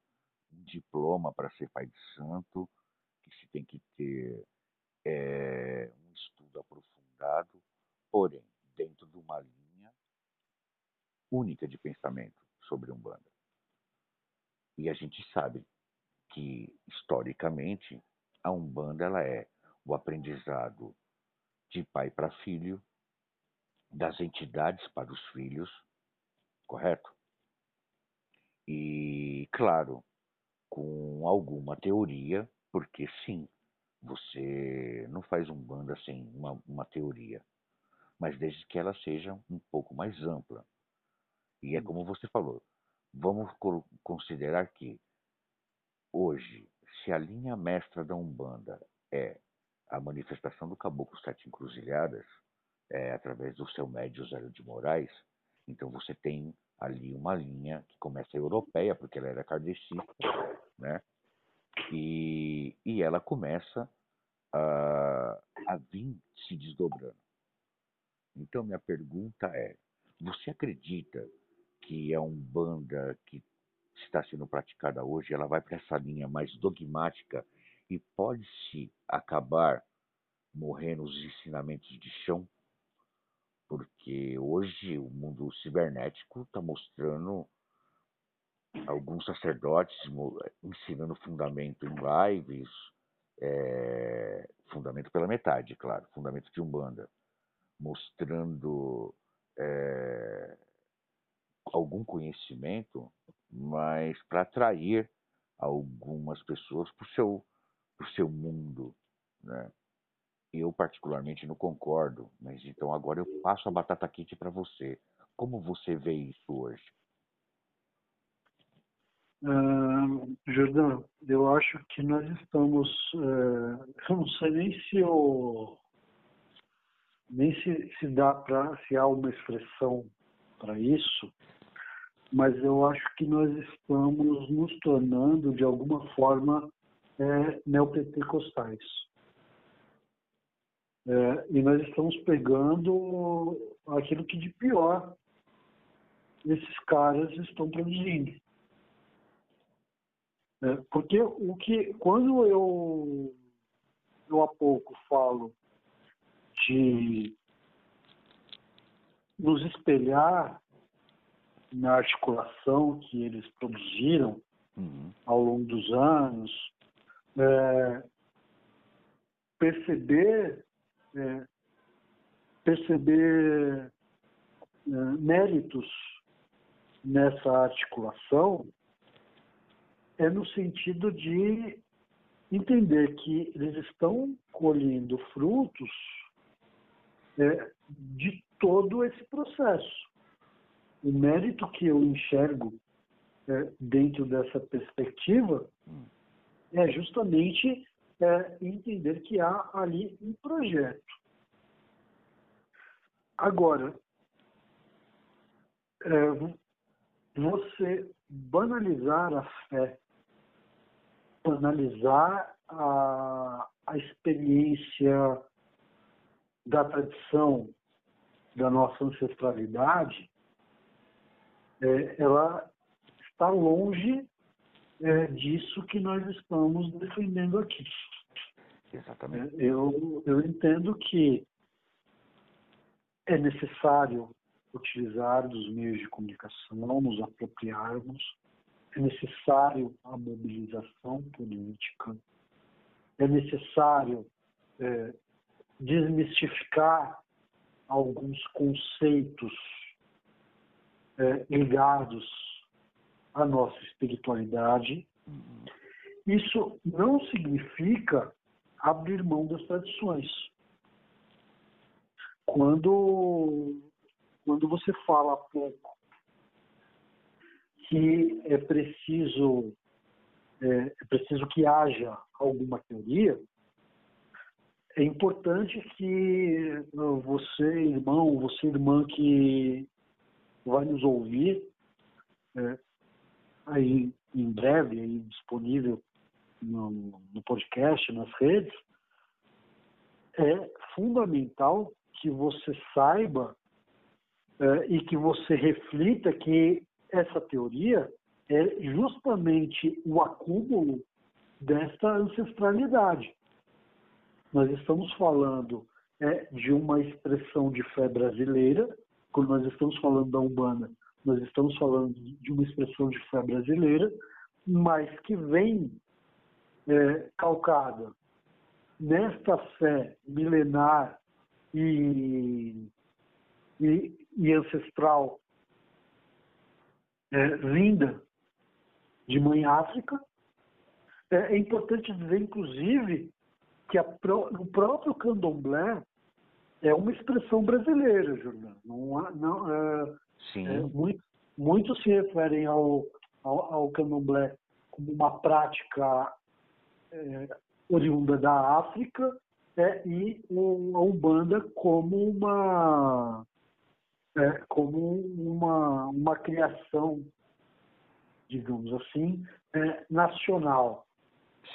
um diploma para ser pai de santo, que se tem que ter é, um estudo aprofundado, porém, dentro de uma linha única de pensamento sobre Umbanda. E a gente sabe que, historicamente, a Umbanda ela é o aprendizado de pai para filho, das entidades para os filhos, correto? E, claro, com alguma teoria, porque sim, você não faz Umbanda sem uma, uma teoria, mas desde que ela seja um pouco mais ampla. E é como você falou, vamos considerar que Hoje, se a linha mestra da Umbanda é a manifestação do Caboclo Sete Encruzilhadas, é, através do seu médio Zélio de Moraes, então você tem ali uma linha que começa europeia, porque ela era kardecista, né? E, e ela começa a, a vir se desdobrando. Então, minha pergunta é: você acredita que a Umbanda que está sendo praticada hoje, ela vai para essa linha mais dogmática e pode-se acabar morrendo os ensinamentos de chão, porque hoje o mundo cibernético está mostrando alguns sacerdotes ensinando fundamento em lives, é, fundamento pela metade, claro, fundamento de Umbanda, mostrando é, algum conhecimento mas para atrair algumas pessoas para o seu, seu mundo. Né? Eu, particularmente, não concordo, mas então agora eu passo a batata quente para você. Como você vê isso hoje? Uh, Jordão, eu acho que nós estamos. Uh, eu não sei nem se eu, nem se, se dá para se há uma expressão para isso, mas eu acho que nós estamos nos tornando, de alguma forma, é, neopentecostais. É, e nós estamos pegando aquilo que de pior esses caras estão produzindo. É, porque o que, quando eu, eu há pouco falo de nos espelhar na articulação que eles produziram uhum. ao longo dos anos, é, perceber é, perceber é, méritos nessa articulação é no sentido de entender que eles estão colhendo frutos é, de todo esse processo o mérito que eu enxergo é, dentro dessa perspectiva Hum. é justamente é, entender que há ali um projeto. Agora, é, você banalizar a fé, banalizar a, a experiência da tradição, da nossa ancestralidade, é, ela está longe é, disso que nós estamos defendendo aqui. Exatamente. É, Eu, eu entendo que é necessário utilizar dos meios de comunicação, nos apropriarmos, é necessário a mobilização política, é necessário é, desmistificar alguns conceitos é, ligados à nossa espiritualidade. Uhum. Isso não significa abrir mão das tradições. Quando, quando você fala há pouco que é preciso, é, é preciso que haja alguma teoria, é importante que você, irmão, você, irmã que vai nos ouvir, é, aí em breve, aí disponível no, no podcast, nas redes, é fundamental que você saiba é, e que você reflita que essa teoria é justamente o acúmulo desta ancestralidade. Nós estamos falando é, de uma expressão de fé brasileira, quando nós estamos falando da Umbanda, nós estamos falando de uma expressão de fé brasileira, mas que vem é, calcada nesta fé milenar e, e, e ancestral é, vinda de Mãe África. É, é importante dizer, inclusive, que a, o próprio candomblé é uma expressão brasileira, Jordão. Não, não, é, Sim. é, muito- muitos se referem ao, ao, ao candomblé como uma prática é, oriunda da África é, e o- a Umbanda como uma é, como uma, uma criação, digamos assim, é, nacional.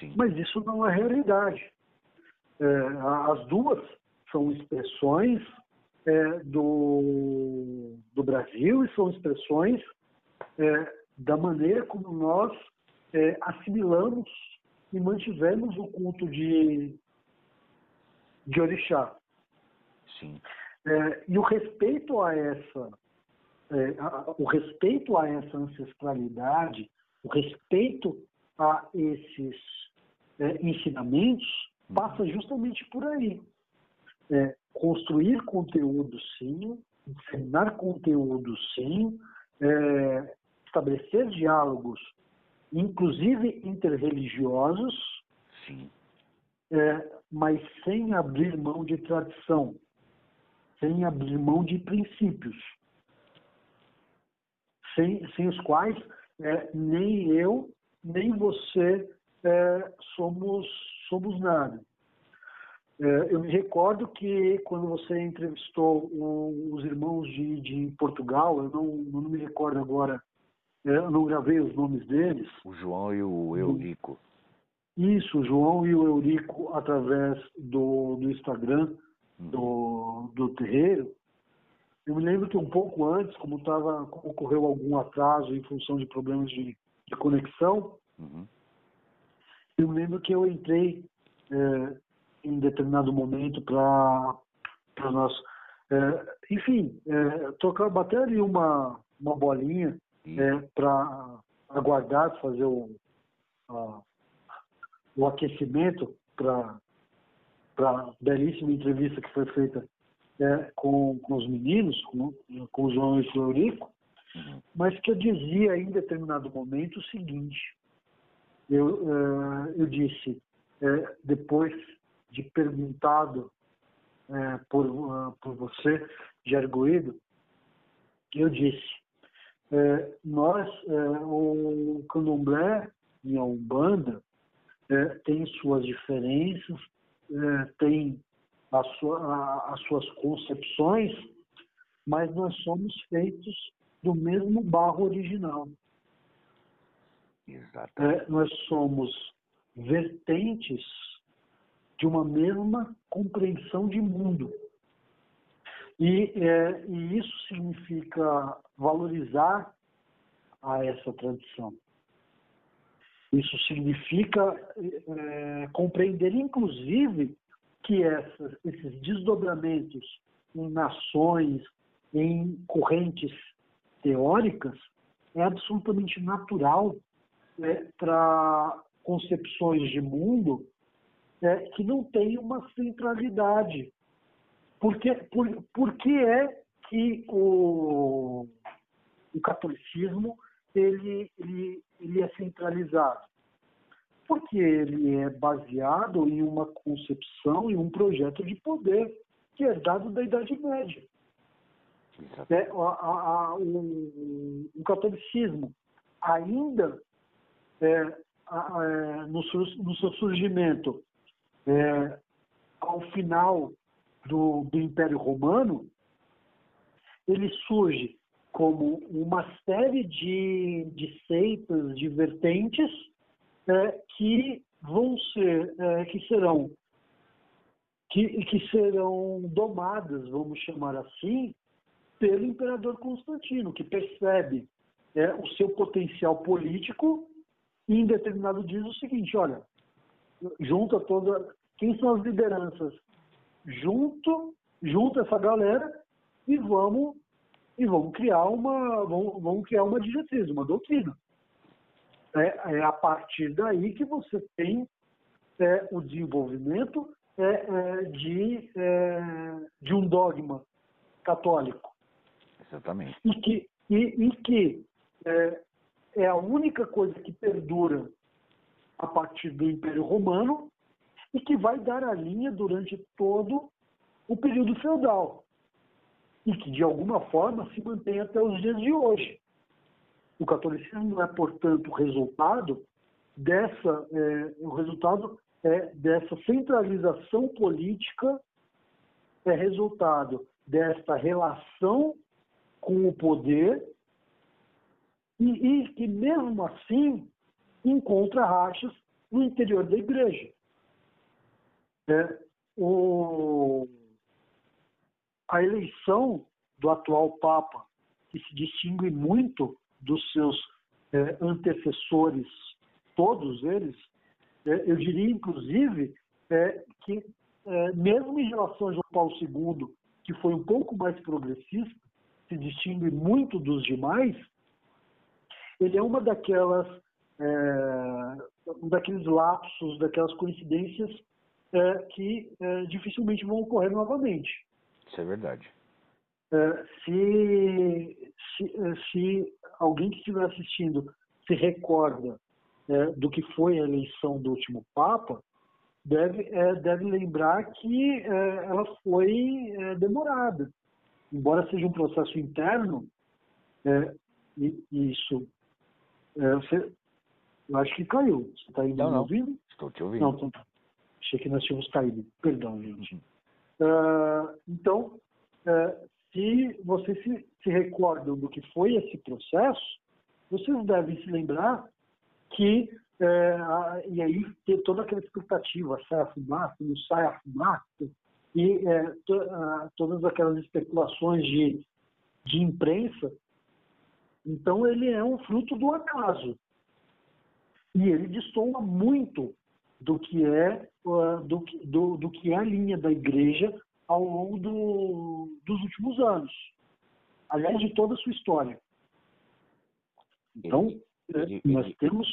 Sim. Mas isso não é realidade. A- as duas são expressões é, do, do Brasil e são expressões é, da maneira como nós assimilamos e mantivemos o culto de, de orixá. Sim. É, e o respeito a essa é, a- o respeito a essa ancestralidade, o respeito a esses é, ensinamentos passa justamente por aí. É, construir conteúdo sim, disseminar conteúdo sim, é, estabelecer diálogos, inclusive interreligiosos, Sim. é, mas sem abrir mão de tradição, sem abrir mão de princípios, sem, sem os quais é, nem eu, nem você é, somos, somos nada. É, eu me recordo que quando você entrevistou os irmãos de, de Portugal, eu não, não me recordo agora, é, eu não gravei os nomes deles, O João e o Eurico. isso, o João e o Eurico, através do, do Instagram Uhum. do, do terreiro, eu me lembro que um pouco antes, como, tava, ocorreu algum atraso em função de problemas de, de conexão, Uhum. Eu lembro que eu entrei é, em determinado momento para nós, é, enfim, é, tocar, bater ali uma, uma bolinha para aguardar, fazer o, a- o aquecimento para a belíssima entrevista que foi feita é, com, com os meninos, com, com o João e o Eurico, Uhum. mas que eu dizia em determinado momento o seguinte, eu, eh, eu disse, eh, depois de perguntado eh, por, por você, arguído, eu disse, nós, o candomblé e a Umbanda tem suas diferenças, tem a sua, a, as suas concepções, mas nós somos feitos do mesmo barro original. É, nós somos vertentes de uma mesma compreensão de mundo. E, é, e isso significa valorizar a essa tradição. Isso significa é, compreender, inclusive, que essas, esses desdobramentos em nações, em correntes teóricas, é absolutamente natural é, para concepções de mundo é, que não têm uma centralidade. Porque, por, por que é que o, o catolicismo ele, ele, ele é centralizado? Porque ele é baseado em uma concepção e um projeto de poder que é dado da Idade Média. É, a, o, o, catolicismo ainda no, no, seu surgimento é, ao final do, do Império Romano, ele surge como uma série de, de seitas, de vertentes é, que vão ser, é, que serão que, que serão domadas, vamos chamar assim, pelo imperador Constantino, que percebe é, o seu potencial político e em determinado diz o seguinte, olha, junta toda, quem são as lideranças junto, junto essa galera e vamos e vamos criar uma vamos, vamos criar uma diretriz, uma doutrina. É, é, a partir daí que você tem é, o desenvolvimento é, é de, é, de um dogma católico. Exatamente. E que, e, e que é, a única coisa que perdura a partir do Império Romano e que vai dar a linha durante todo o período feudal e que de alguma forma se mantém até os dias de hoje. O catolicismo é, portanto, resultado dessa, é, o resultado é dessa centralização política, é resultado desta relação com o poder e, e que mesmo assim encontra rachas no interior da igreja. É, o, a eleição do atual Papa, que se distingue muito dos seus é, antecessores, todos eles, é, eu diria inclusive é, que, é, mesmo em relação a João Paulo II, que foi um pouco mais progressista, se distingue muito dos demais, ele é uma daquelas, é, um daqueles lapsos, daquelas coincidências é, que é, dificilmente vão ocorrer novamente. Isso é verdade. É, se, se, é, se, alguém que estiver assistindo se recorda é, do que foi a eleição do último Papa, deve, deve lembrar que ela foi demorada. Embora seja um processo interno, e, isso. Você, eu acho que caiu. Você está me ouvindo? Estou te ouvindo. Não, então, Achei que nós tínhamos caído. Perdão, gente. Uh, então, uh, se vocês se, se, recordam do que foi esse processo, vocês devem se lembrar que, uh, e aí ter toda aquela expectativa, sai a fumaça, não sai a fumaça, e to, todas aquelas especulações de, de imprensa, então ele é um fruto do acaso. E ele destoa muito do que é do, do, do, que é a linha da igreja ao longo do, dos últimos anos, aliás de toda a sua história. Então ele, é, nós ele, temos,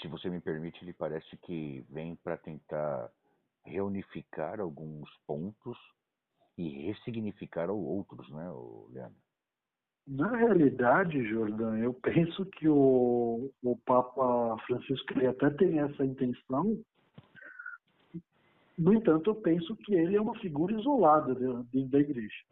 se você me permite, ele parece que vem para tentar reunificar alguns pontos e ressignificar outros, né, Leandro? Na realidade, Jordan, eu penso que o, o Papa Francisco ele até tem essa intenção, no entanto, eu penso que ele é uma figura isolada dentro da igreja.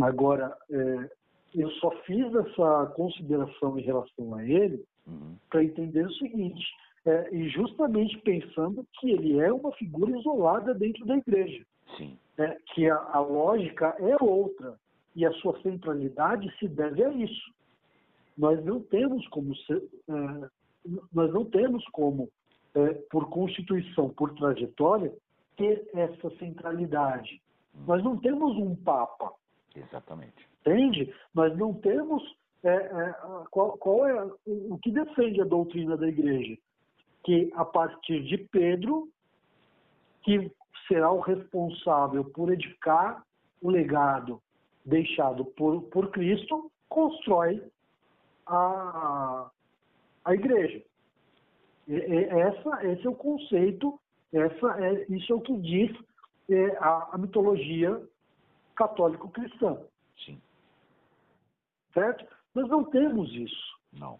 Agora, é, eu só fiz essa consideração em relação a ele Uhum. para entender o seguinte, é, e justamente pensando que ele é uma figura isolada dentro da igreja, Sim. é, que a, a lógica é outra e a sua centralidade se deve a isso. Nós não temos como ser, é, nós não temos como é, por constituição, por trajetória, ter essa centralidade. Nós não temos um papa, Exatamente. entende? Nós não temos é, é, qual, qual é o, o que defende a doutrina da igreja, que a partir de Pedro, que será o responsável por edificar o legado deixado por, por Cristo, constrói a, a igreja. E- e- essa, esse é o conceito, essa é, isso é o que diz é, a, a mitologia católico-cristã, Sim. certo? Nós não temos isso. Não.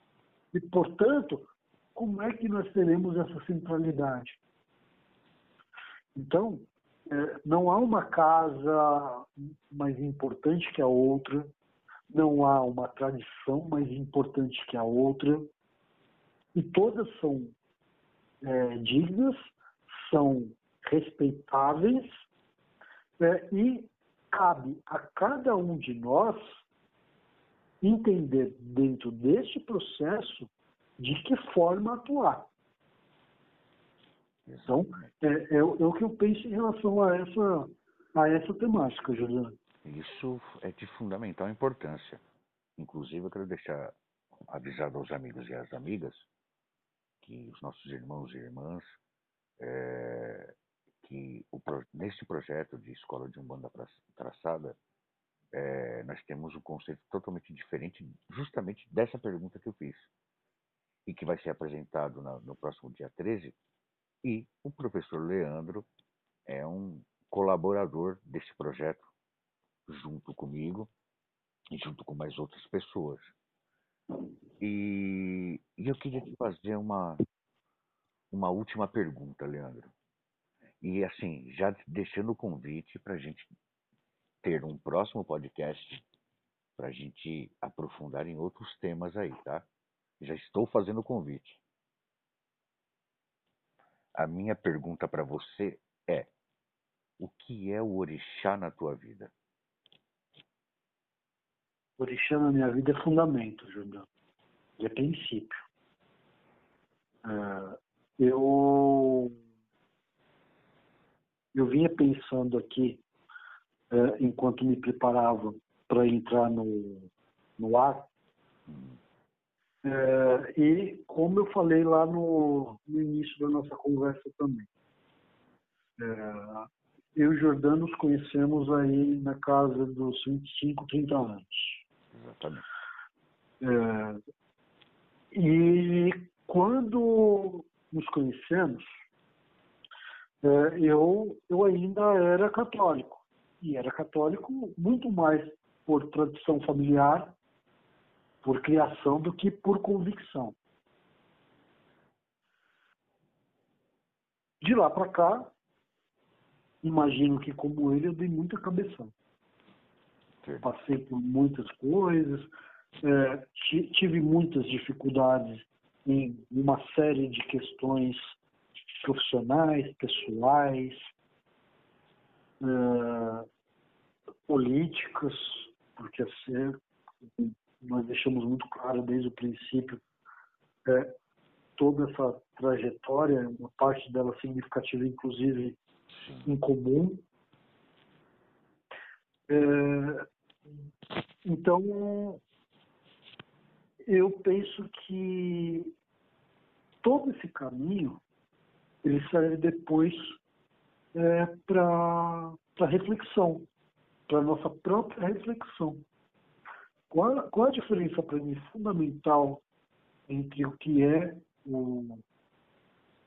E, portanto, como é que nós teremos essa centralidade? Então, não há uma casa mais importante que a outra, não há uma tradição mais importante que a outra, e todas são eh, dignas, são respeitáveis, eh, e cabe a cada um de nós entender dentro deste processo de que forma atuar. Então, é, é é o que eu penso em relação a essa, a essa temática, Juliano. Isso é de fundamental importância. Inclusive, eu quero deixar avisado aos amigos e às amigas que os nossos irmãos e irmãs, eh, que o nesse projeto de escola de umbanda traçada, eh, nós temos um conceito totalmente diferente, justamente dessa pergunta que eu fiz, e que vai ser apresentado na- no próximo dia 13. E o professor Leandro é um colaborador desse projeto junto comigo e junto com mais outras pessoas. E, e eu queria te fazer uma, uma última pergunta, Leandro. E assim, já deixando o convite para a gente ter um próximo podcast para a gente aprofundar em outros temas aí, tá? Já estou fazendo o convite. A minha pergunta para você é: o que é o orixá na tua vida? O orixá na minha vida é fundamento, Juliano. É princípio. É, eu, eu vinha pensando aqui, é, enquanto me preparava para entrar no, no ar, É, e como eu falei lá no, no início da nossa conversa também, é, eu e o Jordano nos conhecemos aí na casa dos 25, 30 anos. exatamente. É, e quando nos conhecemos, é, eu, eu ainda era católico. E era católico muito mais por tradição familiar, por criação, do que por convicção. De lá para cá, imagino que como ele eu dei muita cabeção Verdade. passei por muitas coisas, é, ti- tive muitas dificuldades em uma série de questões profissionais, pessoais, é, políticas, porque assim, nós deixamos muito claro desde o princípio é, toda essa trajetória, uma parte dela significativa, inclusive Sim. em comum. É, então, eu penso que todo esse caminho ele serve depois para para reflexão, para nossa própria reflexão. Qual, qual a diferença para mim fundamental entre o que é o,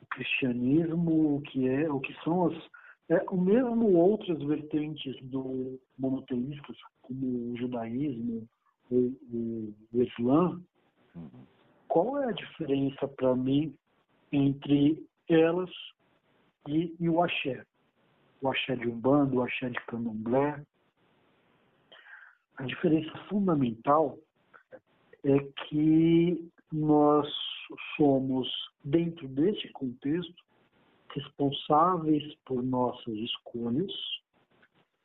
o cristianismo, o que é, o que são as é, o mesmo outras vertentes do monoteístas, como o judaísmo, o, o, o islã, Uhum. qual é a diferença para mim entre elas e, e o axé? O axé de Umbanda, o axé de Candomblé. A diferença fundamental é que nós somos, dentro desse contexto, responsáveis por nossas escolhas,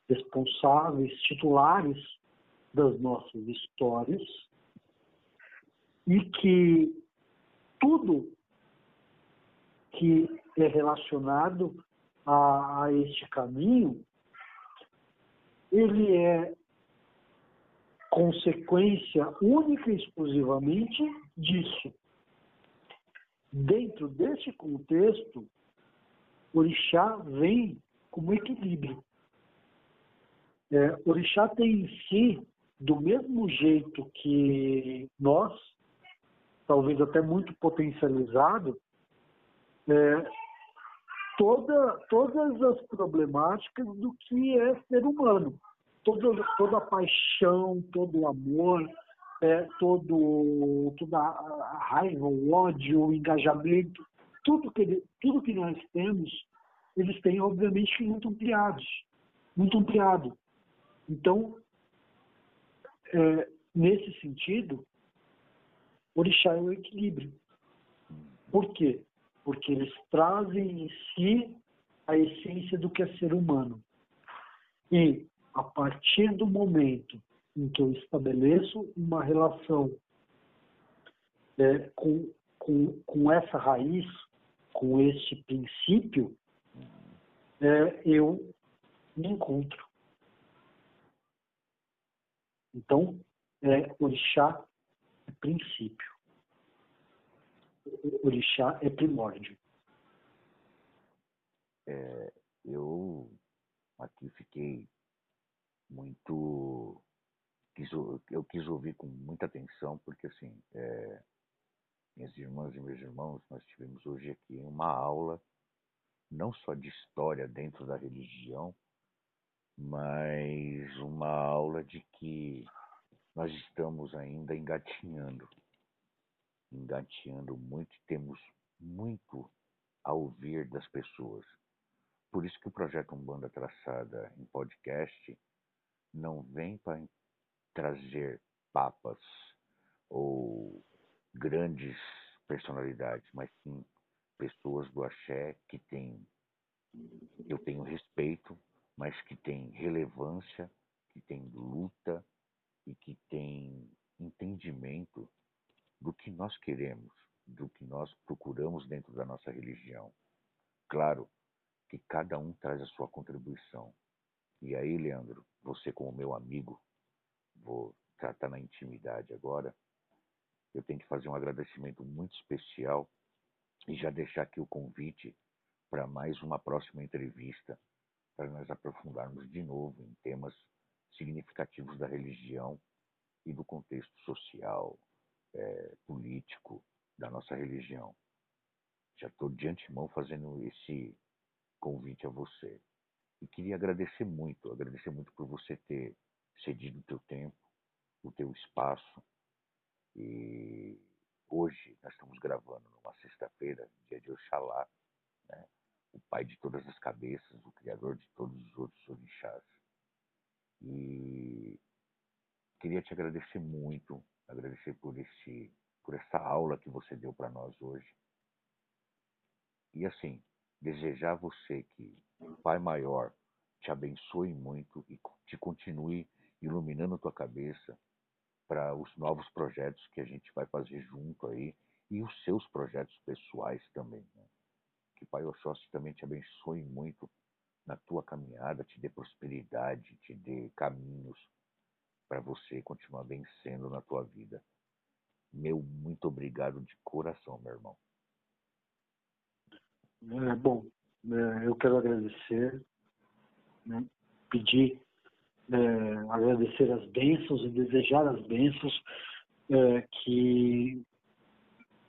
responsáveis, titulares das nossas histórias, e que tudo que é relacionado a, a este caminho, ele é consequência única e exclusivamente disso. Dentro desse contexto, Orixá vem como equilíbrio. É, Orixá tem em si, do mesmo jeito que nós, talvez até muito potencializado, é, toda, todas as problemáticas do que é ser humano. Toda, toda a paixão, todo o amor, é, todo, toda a raiva, o ódio, o engajamento, tudo que, ele, tudo que nós temos, eles têm, obviamente, muito ampliados. Muito ampliado. Então, é, nesse sentido, orixá é o equilíbrio. Por quê? Porque eles trazem em si a essência do que é ser humano. E, a partir do momento em que eu estabeleço uma relação é, com, com, com essa raiz, com esse princípio, é, eu me encontro. Então, é, orixá é princípio. Orixá é primórdio. É, eu aqui fiquei muito. Quis, eu quis ouvir com muita atenção, porque assim, é, minhas irmãs e meus irmãos, nós tivemos hoje aqui uma aula, não só de história dentro da religião, mas uma aula de que nós estamos ainda engatinhando. Engatinhando muito, temos muito a ouvir das pessoas. Por isso que o projeto Umbanda Traçada em podcast não vem para trazer papas ou grandes personalidades, mas sim pessoas do axé que têm, eu tenho respeito, mas que têm relevância, que têm luta e que têm entendimento do que nós queremos, do que nós procuramos dentro da nossa religião. Claro que cada um traz a sua contribuição. E aí, Leandro, você como meu amigo, vou tratar na intimidade agora, eu tenho que fazer um agradecimento muito especial e já deixar aqui o convite para mais uma próxima entrevista, para nós aprofundarmos de novo em temas significativos da religião e do contexto social, é, político da nossa religião. Já estou de antemão fazendo esse convite a você. E queria agradecer muito, agradecer muito por você ter cedido o teu tempo, o teu espaço, e hoje nós estamos gravando numa sexta-feira, dia de Oxalá, né? o pai de todas as cabeças, o criador de todos os outros orixás. E queria te agradecer muito, agradecer por esse, por essa aula que você deu para nós hoje. E assim, desejar a você que Pai Maior te abençoe muito e te continue iluminando tua cabeça para os novos projetos que a gente vai fazer junto aí e os seus projetos pessoais também. Né? Que Pai Oxóssi também te abençoe muito na tua caminhada, te dê prosperidade, te dê caminhos para você continuar vencendo na tua vida. Meu muito obrigado de coração, meu irmão. É, bom, eu quero agradecer, né, pedir é, agradecer as bênçãos e desejar as bênçãos é, que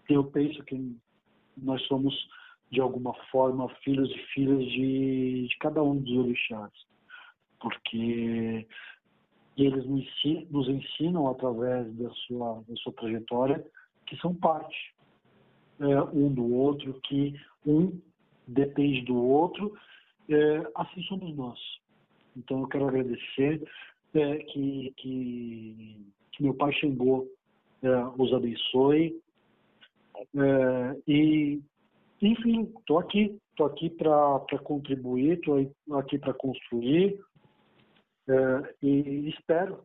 eu penso que nós somos de alguma forma filhos e filhas de, de cada um dos orixás, porque eles nos ensinam, nos ensinam através da sua, da sua trajetória que são parte é, um do outro, que um depende do outro, é, assim somos nós. Então eu quero agradecer é, que, que, que, meu pai Xangô é, os abençoe. É, e, enfim, estou aqui, estou aqui para contribuir, estou aqui para construir é, e espero,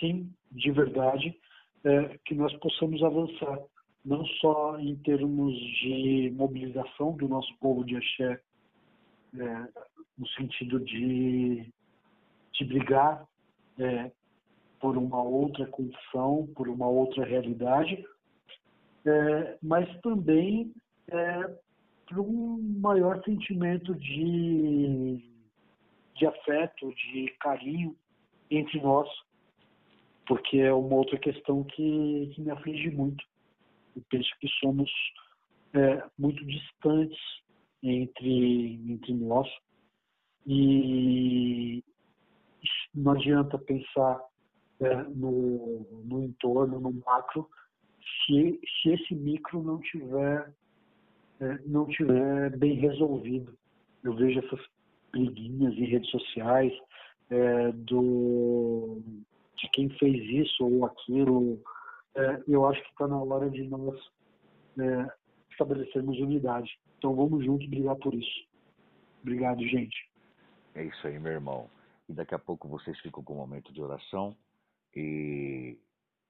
sim, de verdade, é, que nós possamos avançar, não só em termos de mobilização do nosso povo de axé, é, no sentido de, de brigar é, por uma outra condição, por uma outra realidade, é, mas também é, por um maior sentimento de, de afeto, de carinho entre nós, porque é uma outra questão que, que me aflige muito. Eu penso que somos é, muito distantes entre, entre nós e não adianta pensar é, no, no entorno, no macro, se, se esse micro não tiver, é, não tiver bem resolvido. Eu vejo essas briguinhas em redes sociais é, do, de quem fez isso ou aquilo. É, eu acho que está na hora de nós é, estabelecermos unidade. Então vamos juntos brigar por isso. Obrigado, gente. É isso aí, meu irmão. E daqui a pouco vocês ficam com um momento de oração. E,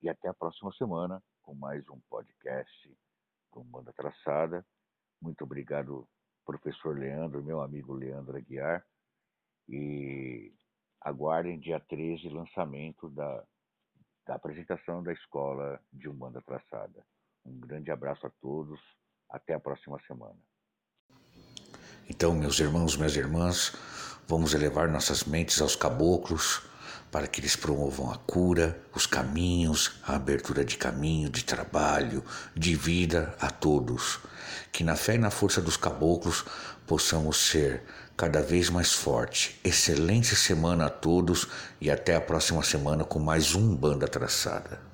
e até a próxima semana com mais um podcast com Banda Traçada. Muito obrigado, professor Leandro, meu amigo Leandro Aguiar. E aguardem dia 13 lançamento da, da apresentação da escola de Umbanda Traçada. Um grande abraço a todos. Até a próxima semana. Então, meus irmãos, minhas irmãs, vamos elevar nossas mentes aos caboclos para que eles promovam a cura, os caminhos, a abertura de caminho, de trabalho, de vida a todos. Que na fé e na força dos caboclos possamos ser cada vez mais forte. Excelente semana a todos e até a próxima semana com mais um Banda Traçada.